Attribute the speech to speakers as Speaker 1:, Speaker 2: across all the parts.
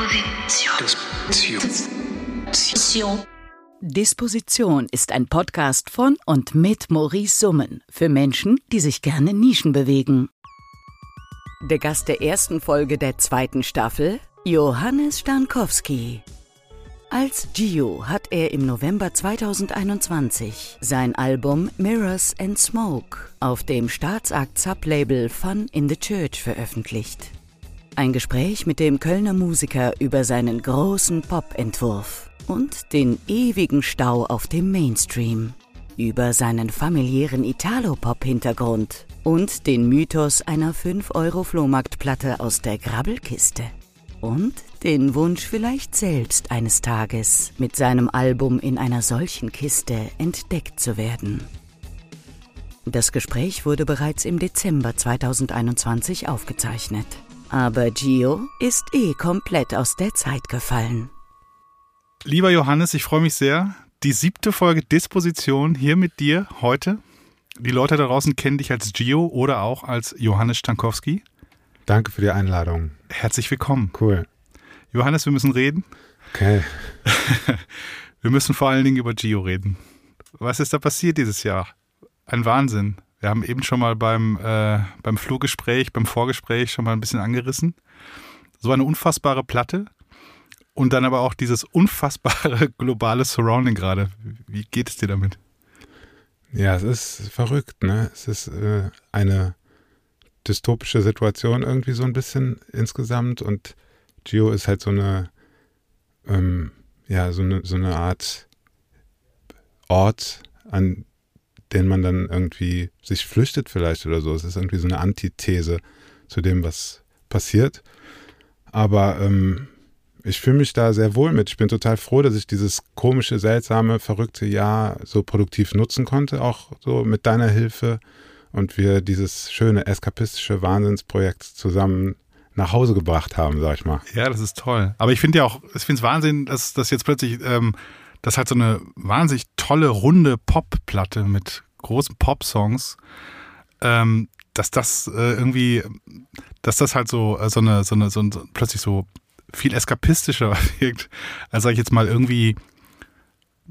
Speaker 1: Disposition.
Speaker 2: Disposition.
Speaker 3: Disposition ist ein Podcast von und mit Maurice Summen für Menschen, die sich gerne Nischen bewegen. Der Gast der ersten Folge der zweiten Staffel, Johannes Stankowski. Als Gio hat er im November 2021 sein Album Mirrors and Smoke auf dem Staatsakt Sublabel Fun in the Church veröffentlicht. Ein Gespräch mit dem Kölner Musiker über seinen großen Pop-Entwurf und den ewigen Stau auf dem Mainstream, über seinen familiären Italo-Pop-Hintergrund und den Mythos einer 5-Euro-Flohmarktplatte aus der Grabbelkiste. Und den Wunsch vielleicht selbst eines Tages mit seinem Album in einer solchen Kiste entdeckt zu werden. Das Gespräch wurde bereits im Dezember 2021 aufgezeichnet. Aber Gio ist eh komplett aus der Zeit gefallen.
Speaker 4: Lieber Johannes, ich freue mich sehr. Die siebte Folge Disposition hier mit dir heute. Die Leute da draußen kennen dich als Gio oder auch als Johannes Stankowski.
Speaker 5: Danke für die Einladung.
Speaker 4: Herzlich willkommen.
Speaker 5: Cool.
Speaker 4: Johannes, wir müssen reden.
Speaker 5: Okay.
Speaker 4: wir müssen vor allen Dingen über Gio reden. Was ist da passiert dieses Jahr? Ein Wahnsinn. Wir haben eben schon mal beim, äh, beim Flurgespräch, beim Vorgespräch schon mal ein bisschen angerissen. So eine unfassbare Platte und dann aber auch dieses unfassbare globale Surrounding gerade. Wie geht es dir damit?
Speaker 5: Ja, es ist verrückt, ne? Es ist äh, eine dystopische Situation irgendwie so ein bisschen insgesamt und Geo ist halt so eine, ähm, ja, so eine, so eine Art Ort, an den man dann irgendwie sich flüchtet vielleicht oder so. Es ist irgendwie so eine Antithese zu dem, was passiert. Aber ähm, ich fühle mich da sehr wohl mit. Ich bin total froh, dass ich dieses komische, seltsame, verrückte Jahr so produktiv nutzen konnte, auch so mit deiner Hilfe und wir dieses schöne eskapistische Wahnsinnsprojekt zusammen nach Hause gebracht haben, sag ich mal.
Speaker 4: Ja, das ist toll. Aber ich finde ja auch, ich finde es Wahnsinn, dass das jetzt plötzlich, ähm, das hat so eine wahnsinnig tolle, runde Pop-Platte mit großen Pop-Songs, ähm, dass das äh, irgendwie, dass das halt so, äh, so eine, so eine, so, so plötzlich so viel eskapistischer wirkt, als sag ich jetzt mal irgendwie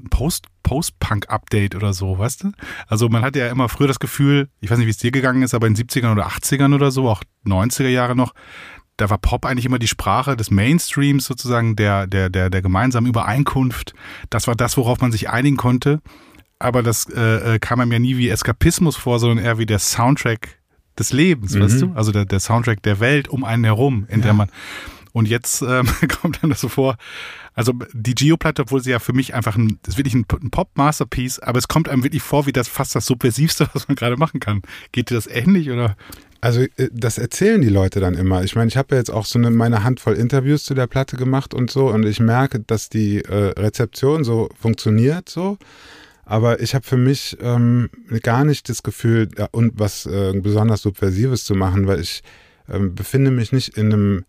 Speaker 4: Post, Post-Punk-Update oder so, weißt du? Also man hat ja immer früher das Gefühl, ich weiß nicht, wie es dir gegangen ist, aber in 70ern oder 80ern oder so, auch 90er Jahre noch, da war Pop eigentlich immer die Sprache des Mainstreams sozusagen, der, der, der, der gemeinsamen Übereinkunft. Das war das, worauf man sich einigen konnte. Aber das äh, äh kam einem ja nie wie Eskapismus vor, sondern eher wie der Soundtrack des Lebens, mhm. weißt du? Also der, der Soundtrack der Welt um einen herum, in ja. der man und jetzt ähm, kommt dann das so vor, also die Geo-Platte, obwohl sie ja für mich einfach ein, das ist wirklich ein, ein Pop-Masterpiece, aber es kommt einem wirklich vor wie das fast das Subversivste, was man gerade machen kann. Geht dir das ähnlich oder?
Speaker 5: Also äh, das erzählen die Leute dann immer. Ich meine, ich habe ja jetzt auch so eine, meine Handvoll Interviews zu der Platte gemacht und so und ich merke, dass die äh, Rezeption so funktioniert so. Aber ich habe für mich ähm, gar nicht das Gefühl, ja, und was äh, besonders Subversives zu machen, weil ich ähm, befinde mich nicht in einem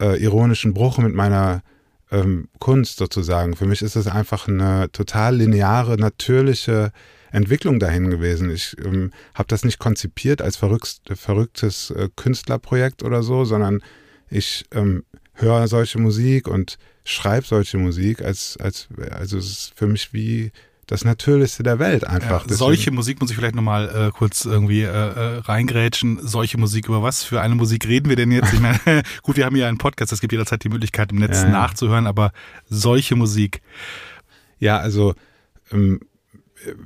Speaker 5: äh, ironischen Bruch mit meiner ähm, Kunst sozusagen. Für mich ist es einfach eine total lineare, natürliche Entwicklung dahin gewesen. Ich ähm, habe das nicht konzipiert als verrückt, verrücktes äh, Künstlerprojekt oder so, sondern ich ähm, höre solche Musik und schreibe solche Musik als, als, also es ist für mich wie das Natürlichste der Welt einfach.
Speaker 4: Ja, solche Musik muss ich vielleicht nochmal äh, kurz irgendwie äh, äh, reingrätschen. Solche Musik, über was für eine Musik reden wir denn jetzt? Ich meine, gut, wir haben ja einen Podcast, es gibt jederzeit die Möglichkeit im Netz ja, nachzuhören, aber solche Musik.
Speaker 5: Ja, also im,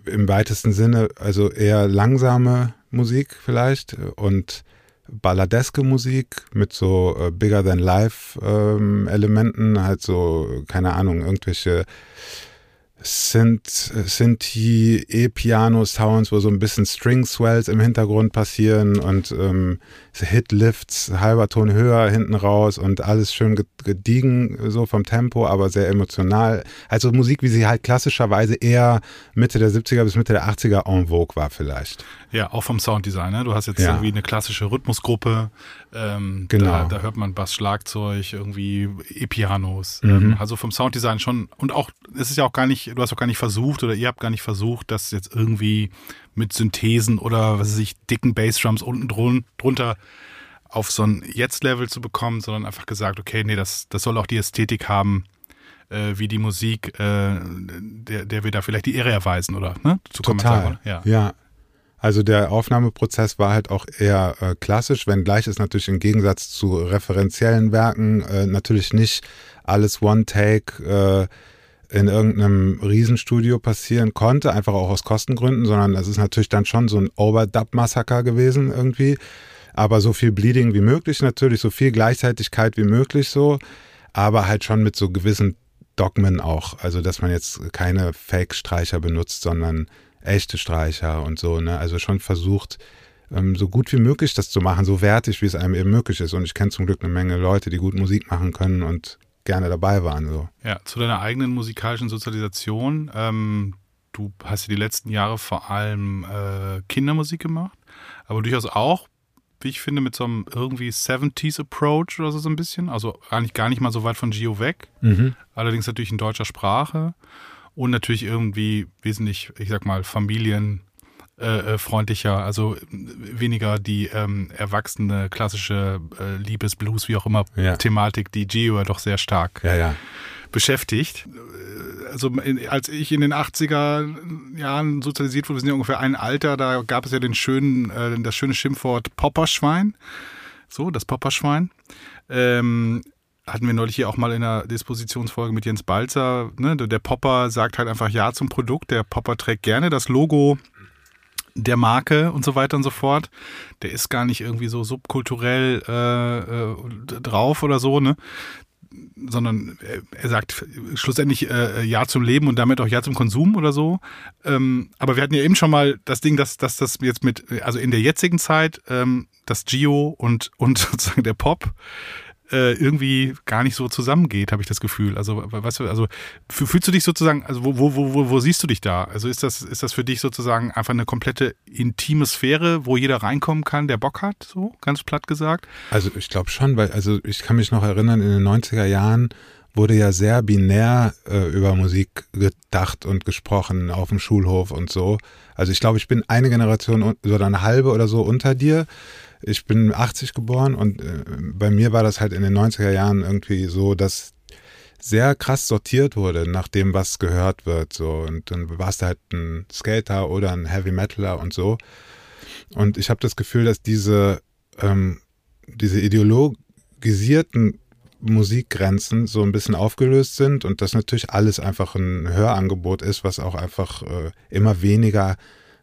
Speaker 5: im weitesten Sinne, also eher langsame Musik vielleicht und balladeske Musik mit so äh, Bigger Than Life ähm, Elementen, halt so, keine Ahnung, irgendwelche sind, sind die E-Piano-Sounds, wo so ein bisschen String-Swells im Hintergrund passieren und ähm, Hit-Lifts, halber Ton höher hinten raus und alles schön gediegen so vom Tempo, aber sehr emotional. Also Musik, wie sie halt klassischerweise eher Mitte der 70er bis Mitte der 80er en vogue war vielleicht.
Speaker 4: Ja, auch vom Sounddesign. Ne? Du hast jetzt ja. irgendwie eine klassische Rhythmusgruppe. Ähm,
Speaker 5: genau.
Speaker 4: Da, da, hört man Bass, Schlagzeug, irgendwie E-Pianos. Mhm. Ähm, also vom Sounddesign schon. Und auch, es ist ja auch gar nicht, du hast auch gar nicht versucht oder ihr habt gar nicht versucht, das jetzt irgendwie mit Synthesen oder was weiß ich, dicken Bassdrums unten drun, drunter auf so ein Jetzt-Level zu bekommen, sondern einfach gesagt, okay, nee, das, das soll auch die Ästhetik haben, äh, wie die Musik, äh, der, der wir da vielleicht die Ehre erweisen, oder? Ne?
Speaker 5: So Total. Ja. ja. Also der Aufnahmeprozess war halt auch eher äh, klassisch, wenngleich es natürlich im Gegensatz zu referenziellen Werken äh, natürlich nicht alles One-Take äh, in irgendeinem Riesenstudio passieren konnte, einfach auch aus Kostengründen, sondern es ist natürlich dann schon so ein Overdub-Massaker gewesen irgendwie. Aber so viel Bleeding wie möglich natürlich, so viel Gleichzeitigkeit wie möglich so, aber halt schon mit so gewissen Dogmen auch. Also dass man jetzt keine Fake-Streicher benutzt, sondern echte Streicher und so, ne? Also schon versucht, ähm, so gut wie möglich das zu machen, so wertig, wie es einem eben möglich ist. Und ich kenne zum Glück eine Menge Leute, die gut Musik machen können und gerne dabei waren. So.
Speaker 4: Ja, zu deiner eigenen musikalischen Sozialisation. Ähm, du hast ja die letzten Jahre vor allem äh, Kindermusik gemacht, aber durchaus auch, wie ich finde, mit so einem irgendwie 70s Approach oder so, so ein bisschen. Also eigentlich gar nicht mal so weit von Gio weg. Mhm. Allerdings natürlich in deutscher Sprache und natürlich irgendwie wesentlich, ich sag mal, familienfreundlicher, äh, also weniger die ähm, erwachsene klassische äh, Liebesblues, wie auch immer, ja. Thematik, die Geo ja doch sehr stark
Speaker 5: ja, ja.
Speaker 4: beschäftigt. Also in, als ich in den 80er Jahren sozialisiert wurde, wir sind ja ungefähr ein Alter, da gab es ja den schönen, äh, das schöne Schimpfwort Popperschwein. So, das Popperschwein. Ähm, hatten wir neulich hier auch mal in der Dispositionsfolge mit Jens Balzer. Ne? Der Popper sagt halt einfach Ja zum Produkt. Der Popper trägt gerne das Logo der Marke und so weiter und so fort. Der ist gar nicht irgendwie so subkulturell äh, äh, drauf oder so, ne? sondern er sagt schlussendlich äh, Ja zum Leben und damit auch Ja zum Konsum oder so. Ähm, aber wir hatten ja eben schon mal das Ding, dass, dass das jetzt mit, also in der jetzigen Zeit, ähm, das Geo und, und sozusagen der Pop äh, irgendwie gar nicht so zusammengeht, habe ich das Gefühl. Also, weißt du, also fühlst du dich sozusagen, also wo, wo, wo, wo siehst du dich da? Also ist das, ist das für dich sozusagen einfach eine komplette intime Sphäre, wo jeder reinkommen kann, der Bock hat, so ganz platt gesagt?
Speaker 5: Also ich glaube schon, weil, also ich kann mich noch erinnern, in den 90er Jahren wurde ja sehr binär äh, über Musik gedacht und gesprochen auf dem Schulhof und so. Also ich glaube, ich bin eine Generation oder eine halbe oder so unter dir. Ich bin 80 geboren und äh, bei mir war das halt in den 90er Jahren irgendwie so, dass sehr krass sortiert wurde nach dem, was gehört wird. So. Und dann warst du halt ein Skater oder ein Heavy Metaler und so. Und ich habe das Gefühl, dass diese, ähm, diese ideologisierten Musikgrenzen so ein bisschen aufgelöst sind und dass natürlich alles einfach ein Hörangebot ist, was auch einfach äh, immer weniger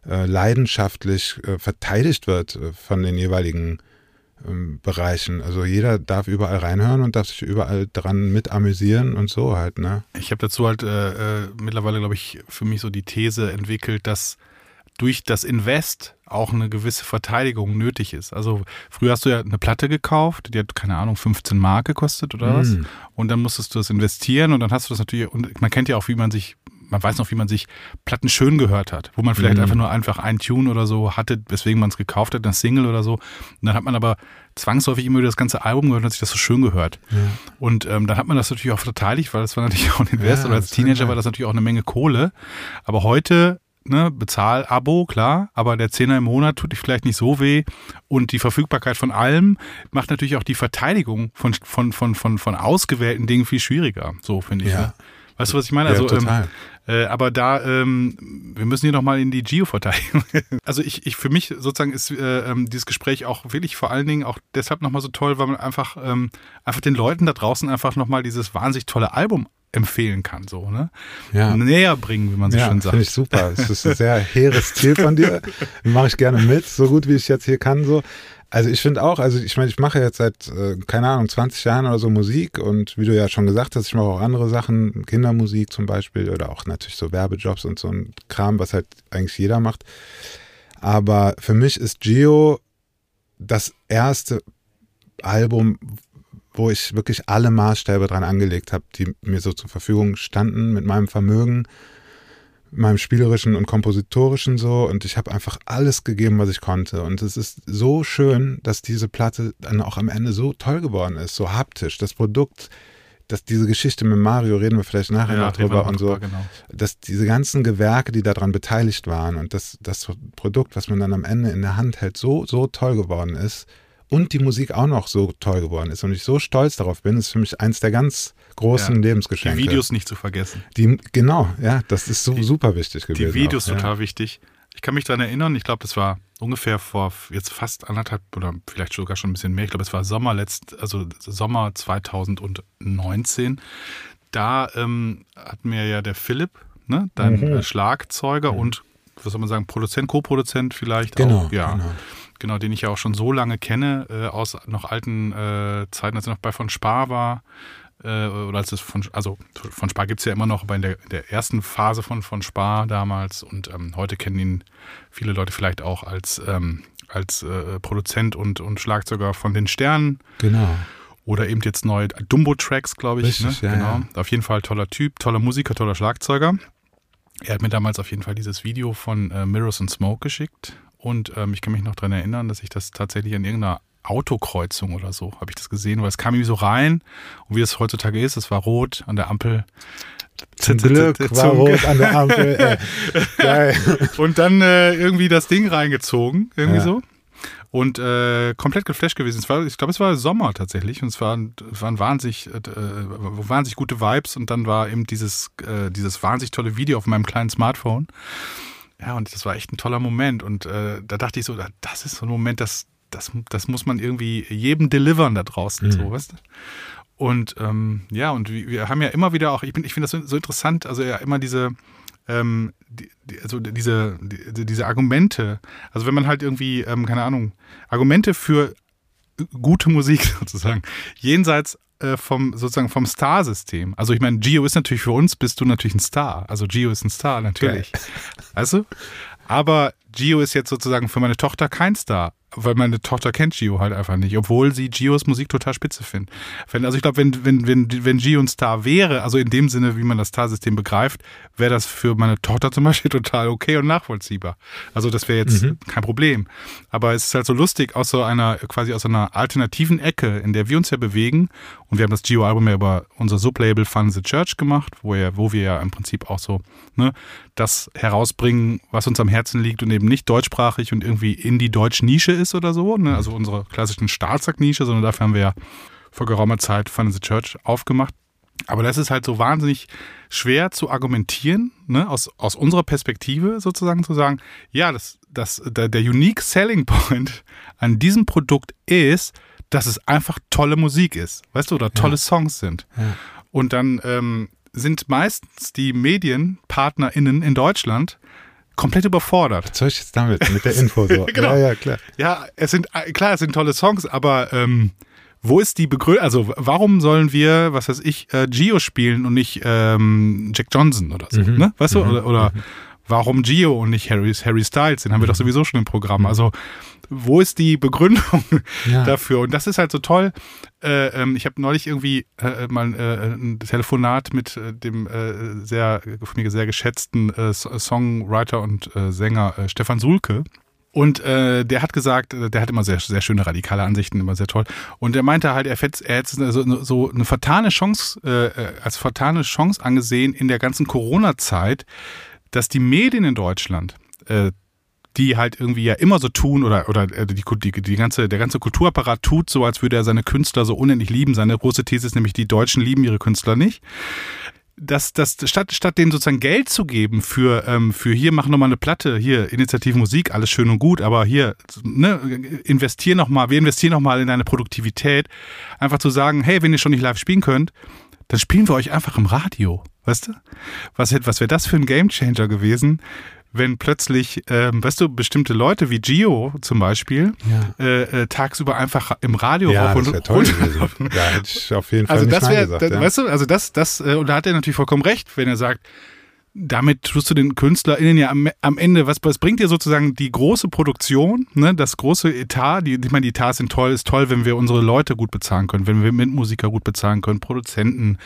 Speaker 5: leidenschaftlich äh, verteidigt wird äh, von den jeweiligen ähm, Bereichen. Also jeder darf überall reinhören und darf sich überall dran mit amüsieren und so halt, ne?
Speaker 4: Ich habe dazu halt äh, äh, mittlerweile, glaube ich, für mich so die These entwickelt, dass durch das Invest auch eine gewisse Verteidigung nötig ist. Also früher hast du ja eine Platte gekauft, die hat, keine Ahnung, 15 Mark gekostet oder was. Mm. Und dann musstest du das investieren und dann hast du das natürlich, und man kennt ja auch, wie man sich man weiß noch, wie man sich Platten schön gehört hat, wo man vielleicht mhm. einfach nur einfach ein Tune oder so hatte, weswegen man es gekauft hat, ein Single oder so. Und dann hat man aber zwangsläufig immer wieder das ganze Album gehört und hat sich das so schön gehört. Ja. Und ähm, dann hat man das natürlich auch verteidigt, weil das war natürlich auch ein Invest ja, oder als Teenager war das natürlich auch eine Menge Kohle. Aber heute ne, Bezahl-Abo, klar, aber der Zehner im Monat tut dich vielleicht nicht so weh. Und die Verfügbarkeit von allem macht natürlich auch die Verteidigung von, von, von, von, von ausgewählten Dingen viel schwieriger. So finde ich. Ja. Ne? Weißt du, was ich meine?
Speaker 5: Also, ja, total.
Speaker 4: Ähm, äh, aber da, ähm, wir müssen hier nochmal in die Geo-Verteidigung. also ich, ich, für mich sozusagen ist äh, ähm, dieses Gespräch auch wirklich vor allen Dingen auch deshalb nochmal so toll, weil man einfach, ähm, einfach den Leuten da draußen einfach nochmal dieses wahnsinnig tolle Album empfehlen kann, so, ne?
Speaker 5: Ja.
Speaker 4: Näher bringen, wie man so ja, schön sagt.
Speaker 5: Finde ich super. Es ist ein sehr hehres Ziel von dir. Mache ich gerne mit, so gut wie ich jetzt hier kann, so. Also ich finde auch, also ich meine, ich mache jetzt seit, äh, keine Ahnung, 20 Jahren oder so Musik und wie du ja schon gesagt hast, ich mache auch andere Sachen, Kindermusik zum Beispiel oder auch natürlich so Werbejobs und so ein Kram, was halt eigentlich jeder macht. Aber für mich ist Geo das erste Album, wo ich wirklich alle Maßstäbe dran angelegt habe, die mir so zur Verfügung standen mit meinem Vermögen meinem spielerischen und kompositorischen so und ich habe einfach alles gegeben, was ich konnte und es ist so schön, dass diese Platte dann auch am Ende so toll geworden ist, so haptisch, das Produkt, dass diese Geschichte mit Mario reden wir vielleicht nachher ja, noch drüber und so, genau. dass diese ganzen Gewerke, die daran beteiligt waren und das, das Produkt, was man dann am Ende in der Hand hält, so, so toll geworden ist und die Musik auch noch so toll geworden ist und ich so stolz darauf bin, ist für mich eins der ganz großen
Speaker 4: Ja.
Speaker 5: Lebensgeschenke.
Speaker 4: Die Videos nicht zu vergessen.
Speaker 5: Die, genau, ja, das ist so
Speaker 4: Die-
Speaker 5: super wichtig gewesen.
Speaker 4: Die Videos
Speaker 5: auch, ja.
Speaker 4: total wichtig. Ich kann mich daran erinnern, ich glaube, das war ungefähr vor jetzt fast anderthalb oder vielleicht sogar schon ein bisschen mehr. Ich glaube, es war Sommer letzt, also Sommer 2019. Da ähm, hat mir ja der Philipp, ne, dein
Speaker 5: Mhm.
Speaker 4: äh, Schlagzeuger und was soll man sagen, Produzent, Co-Produzent vielleicht
Speaker 5: Genau,
Speaker 4: auch, ja,
Speaker 5: genau.
Speaker 4: genau, den ich ja auch schon so lange kenne äh, aus noch alten äh, Zeiten, als er noch bei von Spar war. Äh, oder als es von, also von Spar gibt es ja immer noch, aber in der, der ersten Phase von, von Spar damals und ähm, heute kennen ihn viele Leute vielleicht auch als, ähm, als äh, Produzent und, und Schlagzeuger von den Sternen
Speaker 5: Genau.
Speaker 4: oder eben jetzt neu Dumbo Tracks, glaube ich.
Speaker 5: Richtig,
Speaker 4: ne?
Speaker 5: ja,
Speaker 4: genau.
Speaker 5: ja.
Speaker 4: Auf jeden Fall toller Typ, toller Musiker, toller Schlagzeuger. Er hat mir damals auf jeden Fall dieses Video von äh, Mirrors and Smoke geschickt und ähm, ich kann mich noch daran erinnern, dass ich das tatsächlich in irgendeiner Autokreuzung oder so habe ich das gesehen, weil es kam irgendwie so rein und wie es heutzutage ist, es war rot an der Ampel.
Speaker 5: Zum Glück war rot an der Ampel. Geil.
Speaker 4: und dann äh, irgendwie das Ding reingezogen, irgendwie
Speaker 5: Ja.
Speaker 4: so. Und äh, komplett geflasht gewesen. Es war, ich glaube, es war Sommer tatsächlich und es waren, waren wahnsinnig, äh, wahnsinnig gute Vibes und dann war eben dieses, äh, dieses wahnsinnig tolle Video auf meinem kleinen Smartphone. Ja, und das war echt ein toller Moment. Und äh, da dachte ich so, das ist so ein Moment, das, das, das muss man irgendwie jedem delivern da draußen,
Speaker 5: Mhm.
Speaker 4: so, weißt du? Und ähm, ja, und wir, haben ja immer wieder auch, ich, bin, ich finde das so, so interessant, also ja immer diese, ähm, die, also diese, die, diese Argumente, also wenn man halt irgendwie, ähm, keine Ahnung, Argumente für gute Musik sozusagen, jenseits äh, vom sozusagen vom Star-System. Also ich meine, Gio ist natürlich für uns, bist du natürlich ein Star. Also Gio ist ein Star, natürlich. Weißt du? Aber Gio ist jetzt sozusagen für meine Tochter kein Star, weil meine Tochter kennt Gio halt einfach nicht, obwohl sie Gios Musik total spitze findet. Also ich glaube, wenn, wenn, wenn, wenn Gio ein Star wäre, also in dem Sinne, wie man das Star-System begreift, wäre das für meine Tochter zum Beispiel total okay und nachvollziehbar. Also das wäre jetzt kein Problem. Aber es ist halt so lustig, aus so einer, quasi aus einer alternativen Ecke, in der wir uns ja bewegen. Und wir haben das Gio-Album ja über unser Sublabel Fun the Church gemacht, wo, ja, wo wir ja im Prinzip auch so ne, das herausbringen, was uns am Herzen liegt und eben nicht deutschsprachig und irgendwie in die deutsche Nische ist oder so. Ne? Also unsere klassischen Stahlsack-Nische, sondern dafür haben wir ja vor geraumer Zeit Fun the Church aufgemacht. Aber das ist halt so wahnsinnig schwer zu argumentieren, ne? aus, aus unserer Perspektive sozusagen zu sagen, ja, das, das, der, der Unique Selling Point an diesem Produkt ist, dass es einfach tolle Musik ist, weißt du, oder tolle Songs sind.
Speaker 5: Ja.
Speaker 4: Und dann ähm, sind meistens die MedienpartnerInnen in Deutschland komplett überfordert.
Speaker 5: Was soll ich jetzt damit? Mit der Info so.
Speaker 4: Genau.
Speaker 5: Ja, ja, klar.
Speaker 4: Ja, es sind, klar, es sind tolle Songs, aber ähm, wo ist die Begründung? Also, warum sollen wir, was weiß ich, äh, Gio spielen und nicht ähm, Jack Johnson oder so? Ne? Weißt du? Oder, oder warum Gio und nicht Harry, Harry Styles? Den haben wir doch sowieso schon im Programm. Also, wo ist die Begründung
Speaker 5: Ja.
Speaker 4: dafür? Und das ist halt so toll. Äh, ähm, ich habe neulich irgendwie äh, mal äh, ein Telefonat mit äh, dem äh, sehr von mir sehr geschätzten äh, So- Songwriter und äh, Sänger äh, Stefan Sulke. Und äh, der hat gesagt, äh, der hat immer sehr, sehr schöne radikale Ansichten, immer sehr toll. Und er meinte halt, er hätte er hätte so, so eine vertane Chance, äh, äh, als vertane Chance angesehen in der ganzen Corona-Zeit, dass die Medien in Deutschland, äh, die halt irgendwie ja immer so tun oder oder äh, die, die, die ganze der ganze Kulturapparat tut so, als würde er seine Künstler so unendlich lieben. Seine große These ist nämlich, die Deutschen lieben ihre Künstler nicht. Dass, dass statt, statt denen sozusagen Geld zu geben für, ähm, für hier, mach nochmal eine Platte, hier, Initiative Musik, alles schön und gut, aber hier, ne, investier nochmal, wir investieren nochmal in deine Produktivität, einfach zu sagen, hey, wenn ihr schon nicht live spielen könnt, dann spielen wir euch einfach im Radio, weißt du? Was, was wäre das für ein Gamechanger gewesen, wenn plötzlich, ähm, weißt du, bestimmte Leute wie Gio zum Beispiel
Speaker 5: Ja.
Speaker 4: äh, äh, tagsüber einfach im Radio
Speaker 5: Ja,
Speaker 4: rauf
Speaker 5: das
Speaker 4: und
Speaker 5: toll gewesen. Da hätte ich auf jeden Fall
Speaker 4: also
Speaker 5: nicht
Speaker 4: das wäre,
Speaker 5: gesagt.
Speaker 4: das,
Speaker 5: ja.
Speaker 4: weißt du, also das, das, äh, und da hat er natürlich vollkommen recht, wenn er sagt, damit tust du den KünstlerInnen ja am, am Ende, was, was bringt dir sozusagen die große Produktion, ne, das große Etat, die, ich meine, die Etats sind toll, ist toll, wenn wir unsere Leute gut bezahlen können, wenn wir Mitmusiker gut bezahlen können, Produzenten,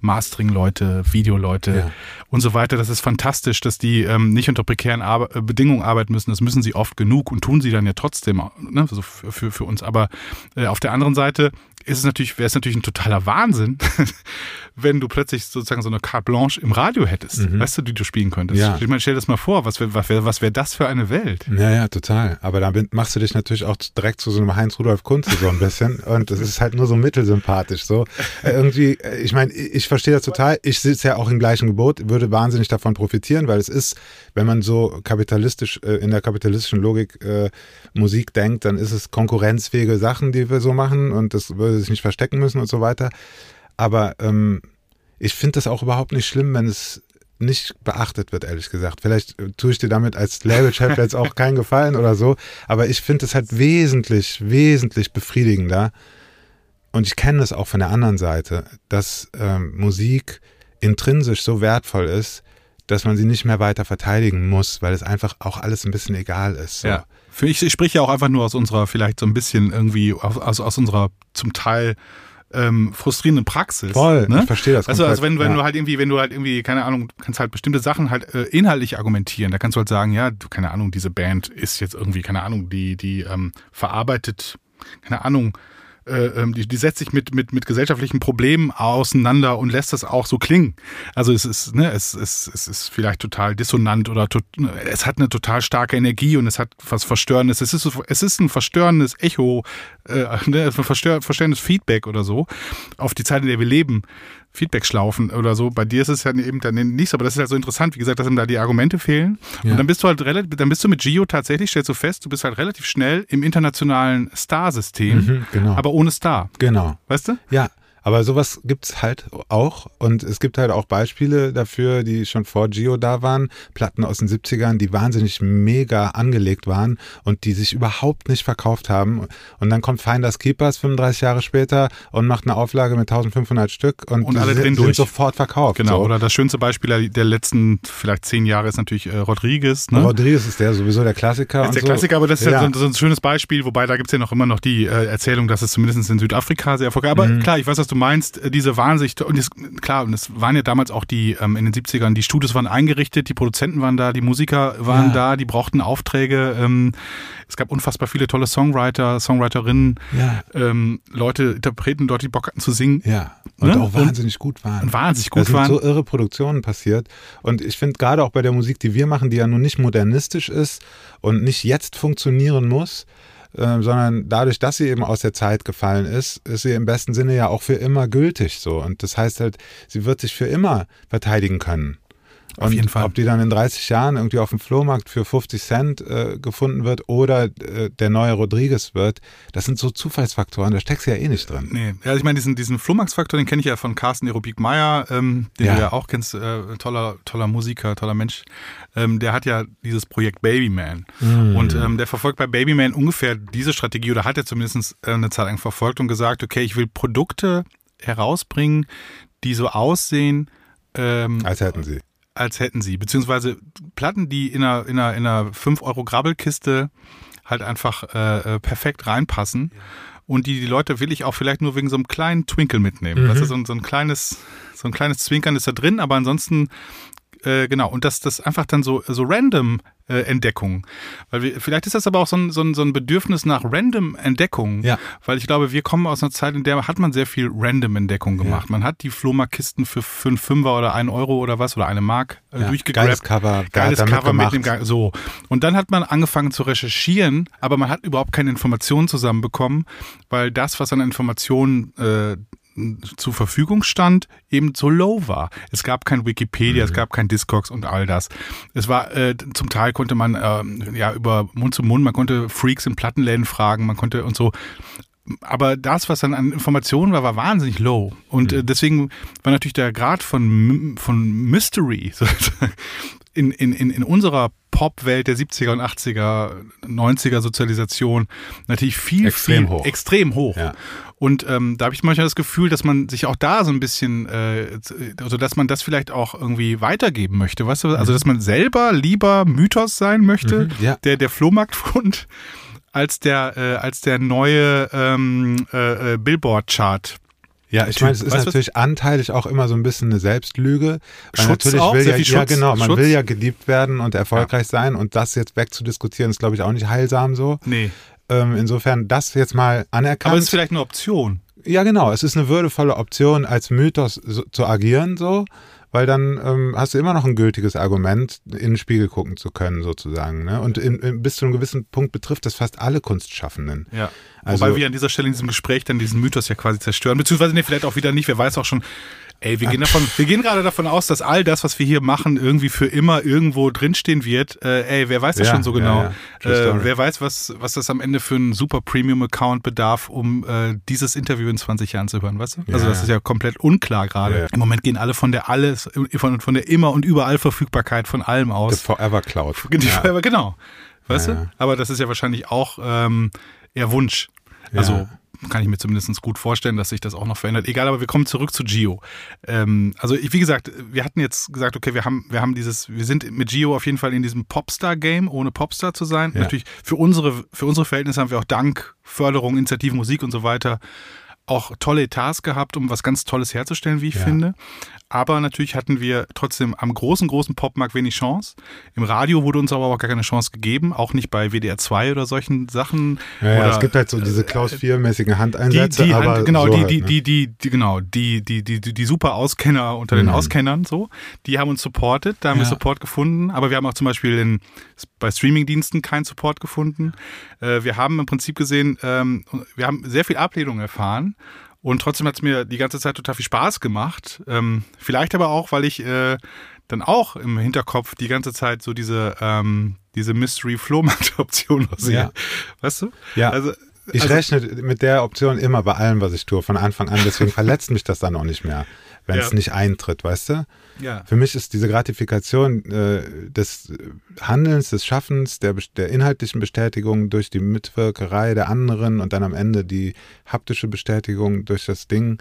Speaker 4: Mastering-Leute, Videoleute
Speaker 5: Ja.
Speaker 4: und so weiter. Das ist fantastisch, dass die ähm, nicht unter prekären Arbe äh, Bedingungen arbeiten müssen. Das müssen sie oft genug und tun sie dann ja trotzdem, ne, so für, für, für uns. Aber äh, auf der anderen Seite ist es natürlich, wäre es natürlich ein totaler Wahnsinn, wenn du plötzlich sozusagen so eine Carte Blanche im Radio hättest,
Speaker 5: Mhm.
Speaker 4: weißt du, die du spielen könntest.
Speaker 5: Ja.
Speaker 4: Ich meine, stell dir das mal vor, was wäre was wär, was wär das für eine Welt?
Speaker 5: Ja, ja, total. Aber damit machst du dich natürlich auch direkt zu so einem Heinz-Rudolf Kunze so ein bisschen. Und das ist halt nur so mittelsympathisch. So Äh, irgendwie, äh, ich meine, ich ich verstehe das total. Ich sitze ja auch im gleichen Gebot, würde wahnsinnig davon profitieren, weil es ist, wenn man so kapitalistisch, äh, in der kapitalistischen Logik äh, Musik denkt, dann ist es konkurrenzfähige Sachen, die wir so machen und das würde sich nicht verstecken müssen und so weiter. Aber ähm, ich finde das auch überhaupt nicht schlimm, wenn es nicht beachtet wird, ehrlich gesagt. Vielleicht äh, tue ich dir damit als Labelchef jetzt auch keinen Gefallen oder so, aber ich finde es halt wesentlich, wesentlich befriedigender. Und ich kenne das auch von der anderen Seite, dass ähm, Musik intrinsisch so wertvoll ist, dass man sie nicht mehr weiter verteidigen muss, weil es einfach auch alles ein bisschen egal ist. So.
Speaker 4: Ja. Für ich, ich spreche ja auch einfach nur aus unserer, vielleicht so ein bisschen irgendwie, aus, aus, unserer zum Teil ähm, frustrierenden Praxis.
Speaker 5: Voll,
Speaker 4: ne?
Speaker 5: ich verstehe das
Speaker 4: Also, also wenn, wenn
Speaker 5: ja.
Speaker 4: du halt irgendwie, wenn du halt irgendwie, keine Ahnung, kannst halt bestimmte Sachen halt äh, inhaltlich argumentieren. Da kannst du halt sagen, ja, du, keine Ahnung, diese Band ist jetzt irgendwie, keine Ahnung, die, die ähm, verarbeitet, keine Ahnung, äh, ähm, die, die setzt sich mit, mit, mit gesellschaftlichen Problemen auseinander und lässt das auch so klingen. Also es ist, ne, es, es, es ist vielleicht total dissonant oder tot, es hat eine total starke Energie und es hat was Verstörendes. Es ist, es ist ein verstörendes Echo, äh, ne, ein verstör, verstörendes Feedback oder so auf die Zeit, in der wir leben. Feedback-Schlaufen oder so. Bei dir ist es ja eben dann nicht so, aber das ist halt so interessant, wie gesagt, dass ihm da die Argumente fehlen.
Speaker 5: Ja.
Speaker 4: Und dann bist du halt relativ, dann bist du mit Gio tatsächlich, stellst du fest, du bist halt relativ schnell im internationalen Star-System,
Speaker 5: Mhm, genau.
Speaker 4: aber ohne Star.
Speaker 5: Genau.
Speaker 4: Weißt du?
Speaker 5: Ja, aber sowas gibt's halt auch und es gibt halt auch Beispiele dafür, die schon vor Gio da waren, Platten aus den 70ern, die wahnsinnig mega angelegt waren und die sich überhaupt nicht verkauft haben und dann kommt Finders Keepers 35 Jahre später und macht eine Auflage mit 1500 Stück und,
Speaker 4: Und alle
Speaker 5: sind,
Speaker 4: durch.
Speaker 5: sofort verkauft.
Speaker 4: Genau.
Speaker 5: so.
Speaker 4: Oder das schönste Beispiel der letzten vielleicht zehn Jahre ist natürlich äh, Rodriguez. Ne?
Speaker 5: Rodriguez ist der sowieso der Klassiker.
Speaker 4: Das ist der
Speaker 5: so.
Speaker 4: Klassiker, aber das ist ja,
Speaker 5: Ja.
Speaker 4: so, so ein schönes Beispiel, wobei da gibt's ja noch immer noch die äh, Erzählung, dass es zumindest in Südafrika sehr erfolgreich Aber
Speaker 5: Mhm.
Speaker 4: klar, ich weiß, was du meinst, äh, diese Wahnsicht, und das, klar, und es waren ja damals auch die, ähm, in den 70ern, die Studios waren eingerichtet, die Produzenten waren da, die Musiker waren
Speaker 5: Ja.
Speaker 4: da, die brauchten Aufträge, ähm, es gab unfassbar viele tolle Songwriter, Songwriterinnen,
Speaker 5: Ja,
Speaker 4: ähm, Leute, Interpreten dort, die Bock hatten zu singen
Speaker 5: ja. Und
Speaker 4: Ne?
Speaker 5: auch wahnsinnig gut waren.
Speaker 4: und wahnsinnig
Speaker 5: Da
Speaker 4: gut
Speaker 5: sind
Speaker 4: waren.
Speaker 5: so irre Produktionen passiert. Und ich finde gerade auch bei der Musik, die wir machen, die ja nun nicht modernistisch ist und nicht jetzt funktionieren muss, äh, sondern dadurch, dass sie eben aus der Zeit gefallen ist, ist sie im besten Sinne ja auch für immer gültig so. Und das heißt halt, sie wird sich für immer verteidigen können.
Speaker 4: Auf
Speaker 5: Und
Speaker 4: jeden Fall.
Speaker 5: Ob die dann in 30 Jahren irgendwie auf dem Flohmarkt für 50 Cent äh, gefunden wird oder äh, der neue Rodriguez wird, das sind so Zufallsfaktoren, da steckst du ja eh nicht drin.
Speaker 4: Nee, ja, ich meine, diesen, diesen Flohmarktsfaktor, den kenne ich ja von Carsten Erubik Meyer, ähm, den
Speaker 5: Ja.
Speaker 4: du ja auch kennst, äh, toller, toller Musiker, toller Mensch. Ähm, der hat ja dieses Projekt Babyman.
Speaker 5: Mm.
Speaker 4: Und ähm, der verfolgt bei Babyman ungefähr diese Strategie oder hat er zumindest äh, eine Zeit lang verfolgt und gesagt, okay, ich will Produkte herausbringen, die so aussehen, ähm,
Speaker 5: Als hätten sie.
Speaker 4: Als hätten sie. Beziehungsweise Platten, die in einer, in einer, in einer 5-Euro-Grabbelkiste halt einfach äh, äh, perfekt reinpassen und die die Leute will ich auch vielleicht nur wegen so einem kleinen Twinkle mitnehmen.
Speaker 5: Mhm.
Speaker 4: Das ist so ein, so ein kleines, so ein kleines Zwinkern ist da drin, aber ansonsten äh, genau, und das, das einfach dann so, so random äh, Entdeckung. Weil wir, vielleicht ist das aber auch so ein, so, ein, so ein Bedürfnis nach random Entdeckung.
Speaker 5: Ja.
Speaker 4: Weil ich glaube, wir kommen aus einer Zeit, in der hat man sehr viel random Entdeckung gemacht. Man hat die Flohmarktkisten für 5 Fünfer oder 1 Euro oder was oder eine Mark äh,
Speaker 5: Ja, geiles Cover,
Speaker 4: Geiles Cover mit
Speaker 5: mitgemacht?
Speaker 4: dem so. Und dann hat man angefangen zu recherchieren, aber man hat überhaupt keine Informationen zusammenbekommen, weil das, was an Informationen äh, zur Verfügung stand, eben so low war. Es gab kein Wikipedia,
Speaker 5: Mhm.
Speaker 4: es gab kein Discogs und all das. Es war, äh, zum Teil konnte man ähm, ja über Mund zu Mund, man konnte Freaks in Plattenläden fragen, man konnte und so. Aber das, was dann an Informationen war, war wahnsinnig low. Und
Speaker 5: Mhm.
Speaker 4: äh, deswegen war natürlich der Grad von, von Mystery sozusagen in, in, in, unserer Pop-Welt der 70er und 80er, 90er Sozialisation natürlich viel,
Speaker 5: Extrem
Speaker 4: viel
Speaker 5: hoch.
Speaker 4: extrem hoch.
Speaker 5: Ja.
Speaker 4: Und ähm, da habe ich manchmal das Gefühl, dass man sich auch da so ein bisschen, äh, also dass man das vielleicht auch irgendwie weitergeben möchte, weißt du? Also dass man selber lieber Mythos sein möchte,
Speaker 5: Mhm, ja.
Speaker 4: der der Flohmarktfund, als der äh, als der neue ähm, äh, äh, Billboard-Chart.
Speaker 5: Ja, ich meine, es ist
Speaker 4: Weißt du, was-
Speaker 5: natürlich anteilig auch immer so ein bisschen eine Selbstlüge. Weil
Speaker 4: Schutz
Speaker 5: natürlich
Speaker 4: auch,
Speaker 5: will ja, ja genau, man
Speaker 4: Schutz.
Speaker 5: will ja geliebt werden und erfolgreich sein und das jetzt wegzudiskutieren ist, glaube ich, auch nicht heilsam so.
Speaker 4: Nee.
Speaker 5: Ähm, insofern das jetzt mal anerkannt.
Speaker 4: Aber es ist vielleicht eine Option.
Speaker 5: Ja, genau. Es ist eine würdevolle Option, als Mythos so, zu agieren, so, weil dann ähm, hast du immer noch ein gültiges Argument, in den Spiegel gucken zu können, sozusagen. Ne? Und in, in, bis zu einem gewissen Punkt betrifft das fast alle Kunstschaffenden.
Speaker 4: Ja.
Speaker 5: Also-
Speaker 4: Wobei wir an dieser Stelle in diesem Gespräch dann diesen Mythos ja quasi zerstören, beziehungsweise nee, vielleicht auch wieder nicht, wer weiß auch schon. Ey, wir gehen davon, wir gehen gerade davon aus, dass all das, was wir hier machen, irgendwie für immer irgendwo drinstehen wird. Äh, ey, wer weiß das
Speaker 5: Ja,
Speaker 4: schon so
Speaker 5: ja,
Speaker 4: genau?
Speaker 5: ja. True
Speaker 4: Äh, wer weiß, was, was das am Ende für einen super Premium-Account bedarf, um äh, dieses Interview in 20 Jahren zu hören, weißt du? Also
Speaker 5: Ja,
Speaker 4: das
Speaker 5: ja.
Speaker 4: ist ja komplett unklar gerade.
Speaker 5: Ja, ja.
Speaker 4: Im Moment gehen alle von der alles, von, von der immer und überall Verfügbarkeit von allem
Speaker 5: The
Speaker 4: aus.
Speaker 5: Forever Cloud.
Speaker 4: Die
Speaker 5: Ja.
Speaker 4: Forever, genau. Weißt
Speaker 5: Ja,
Speaker 4: du?
Speaker 5: ja.
Speaker 4: Aber das ist ja wahrscheinlich auch ähm, eher Wunsch. Also
Speaker 5: Ja.
Speaker 4: Kann ich mir zumindest gut vorstellen, dass sich das auch noch verändert. Egal, aber wir kommen zurück zu Gio. Ähm, also ich, wie gesagt, wir hatten jetzt gesagt, okay, wir haben, wir haben dieses, wir sind mit Gio auf jeden Fall in diesem Popstar-Game, ohne Popstar zu sein.
Speaker 5: Ja.
Speaker 4: Natürlich für unsere, für unsere Verhältnisse haben wir auch dank Förderung, Initiativen, Musik und so weiter auch tolle Etats gehabt, um was ganz Tolles herzustellen, wie ich
Speaker 5: Ja.
Speaker 4: finde. Aber natürlich hatten wir trotzdem am großen, großen Popmarkt wenig Chance. Im Radio wurde uns aber auch gar keine Chance gegeben, auch nicht bei WDR 2 oder solchen Sachen.
Speaker 5: Ja, ja, es gibt halt so diese Klaus 4-mäßigen
Speaker 4: die,
Speaker 5: Handeinsätze,
Speaker 4: die,
Speaker 5: aber
Speaker 4: halt, genau,
Speaker 5: so
Speaker 4: die,
Speaker 5: halt,
Speaker 4: die,
Speaker 5: ne?
Speaker 4: die, die, die, genau, die, die, die, die, die super Auskenner unter den
Speaker 5: Mhm.
Speaker 4: Auskennern, so, die haben uns supportet, da haben wir
Speaker 5: Ja.
Speaker 4: Support gefunden, aber wir haben auch zum Beispiel in, bei Streamingdiensten keinen Support gefunden. Äh, wir haben im Prinzip gesehen, ähm, wir haben sehr viel Ablehnung erfahren. Und trotzdem hat es mir die ganze Zeit total viel Spaß gemacht. Ähm, vielleicht aber auch, weil ich äh, dann auch im Hinterkopf die ganze Zeit so diese, ähm, diese Mystery-Flohmarkt-Option noch sehe.
Speaker 5: Ja.
Speaker 4: Weißt du?
Speaker 5: Ja.
Speaker 4: Also,
Speaker 5: Ich
Speaker 4: also,
Speaker 5: rechne mit der Option immer bei allem, was ich tue, von Anfang an. Deswegen verletzt mich das dann auch nicht mehr, wenn es
Speaker 4: Ja.
Speaker 5: nicht eintritt, weißt du?
Speaker 4: ja.
Speaker 5: Für mich ist diese Gratifikation äh, des Handelns, des Schaffens, der, der inhaltlichen Bestätigung durch die Mitwirkerei der anderen und dann am Ende die haptische Bestätigung durch das Ding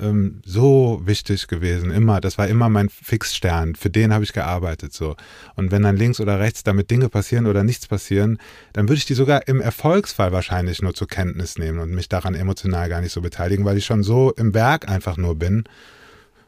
Speaker 5: ähm, so wichtig gewesen. Immer, das war immer mein Fixstern. Für den habe ich gearbeitet so. Und wenn dann links oder rechts damit Dinge passieren oder nichts passieren, dann würde ich die sogar im Erfolgsfall wahrscheinlich nur zur Kenntnis nehmen und mich daran emotional gar nicht so beteiligen, weil ich schon so im Werk einfach nur bin.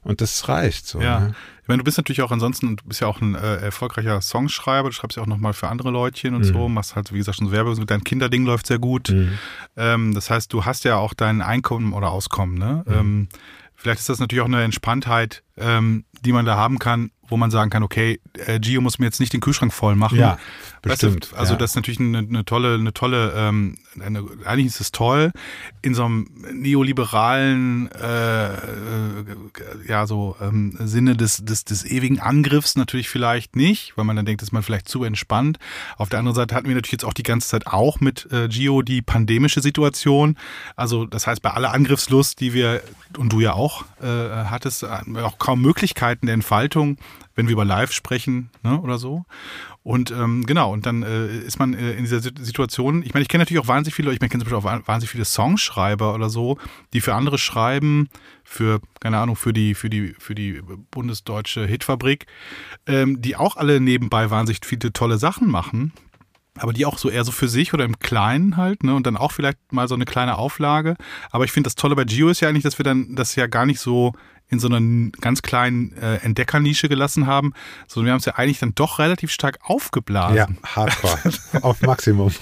Speaker 5: Und das reicht so.
Speaker 4: Ja.
Speaker 5: Ne?
Speaker 4: Ich meine, du bist natürlich auch ansonsten, du bist ja auch ein äh, erfolgreicher Songschreiber, du schreibst ja auch nochmal für andere Leutchen und
Speaker 5: Mhm.
Speaker 4: so, machst halt, wie gesagt, schon so Werbe, mit deinem Kinderding läuft sehr gut.
Speaker 5: Mhm.
Speaker 4: Ähm, das heißt, du hast ja auch dein Einkommen oder Auskommen, ne?
Speaker 5: Mhm.
Speaker 4: Ähm, vielleicht ist das natürlich auch eine Entspanntheit, ähm, die man da haben kann, wo man sagen kann, okay, äh, Gio muss mir jetzt nicht den Kühlschrank voll machen.
Speaker 5: Ja,
Speaker 4: Weißt du,
Speaker 5: bestimmt.
Speaker 4: also
Speaker 5: ja.
Speaker 4: das ist natürlich eine, eine tolle, eine tolle, ähm, eine, eigentlich ist es toll, in so einem neoliberalen, äh, äh, ja, so ähm, Sinne des, des, des ewigen Angriffs natürlich vielleicht nicht, weil man dann denkt, ist man vielleicht zu entspannt. Auf der anderen Seite hatten wir natürlich jetzt auch die ganze Zeit auch mit äh, Gio die pandemische Situation. Also das heißt, bei aller Angriffslust, die wir, und du ja auch äh, hattest, hatten wir auch kaum Möglichkeiten der Entfaltung, wenn wir über Live sprechen ne, oder so. Und ähm, genau, und dann äh, ist man äh, in dieser Sit- Situation, ich meine, ich kenne natürlich auch wahnsinnig viele, ich meine, ich kenne zum Beispiel auch wa- wahnsinnig viele Songschreiber oder so, die für andere schreiben, für, keine Ahnung, für die, für die, für die bundesdeutsche Hitfabrik, ähm, die auch alle nebenbei wahnsinnig viele tolle Sachen machen aber die auch so eher so für sich oder im Kleinen halt, ne? Und dann auch vielleicht mal so eine kleine Auflage. Aber ich finde das Tolle bei Gio ist ja eigentlich, dass wir dann das ja gar nicht so in so einer ganz kleinen äh, Entdeckernische gelassen haben, sondern wir haben es ja eigentlich dann doch relativ stark aufgeblasen.
Speaker 5: Ja, Hardcore. Auf Maximum.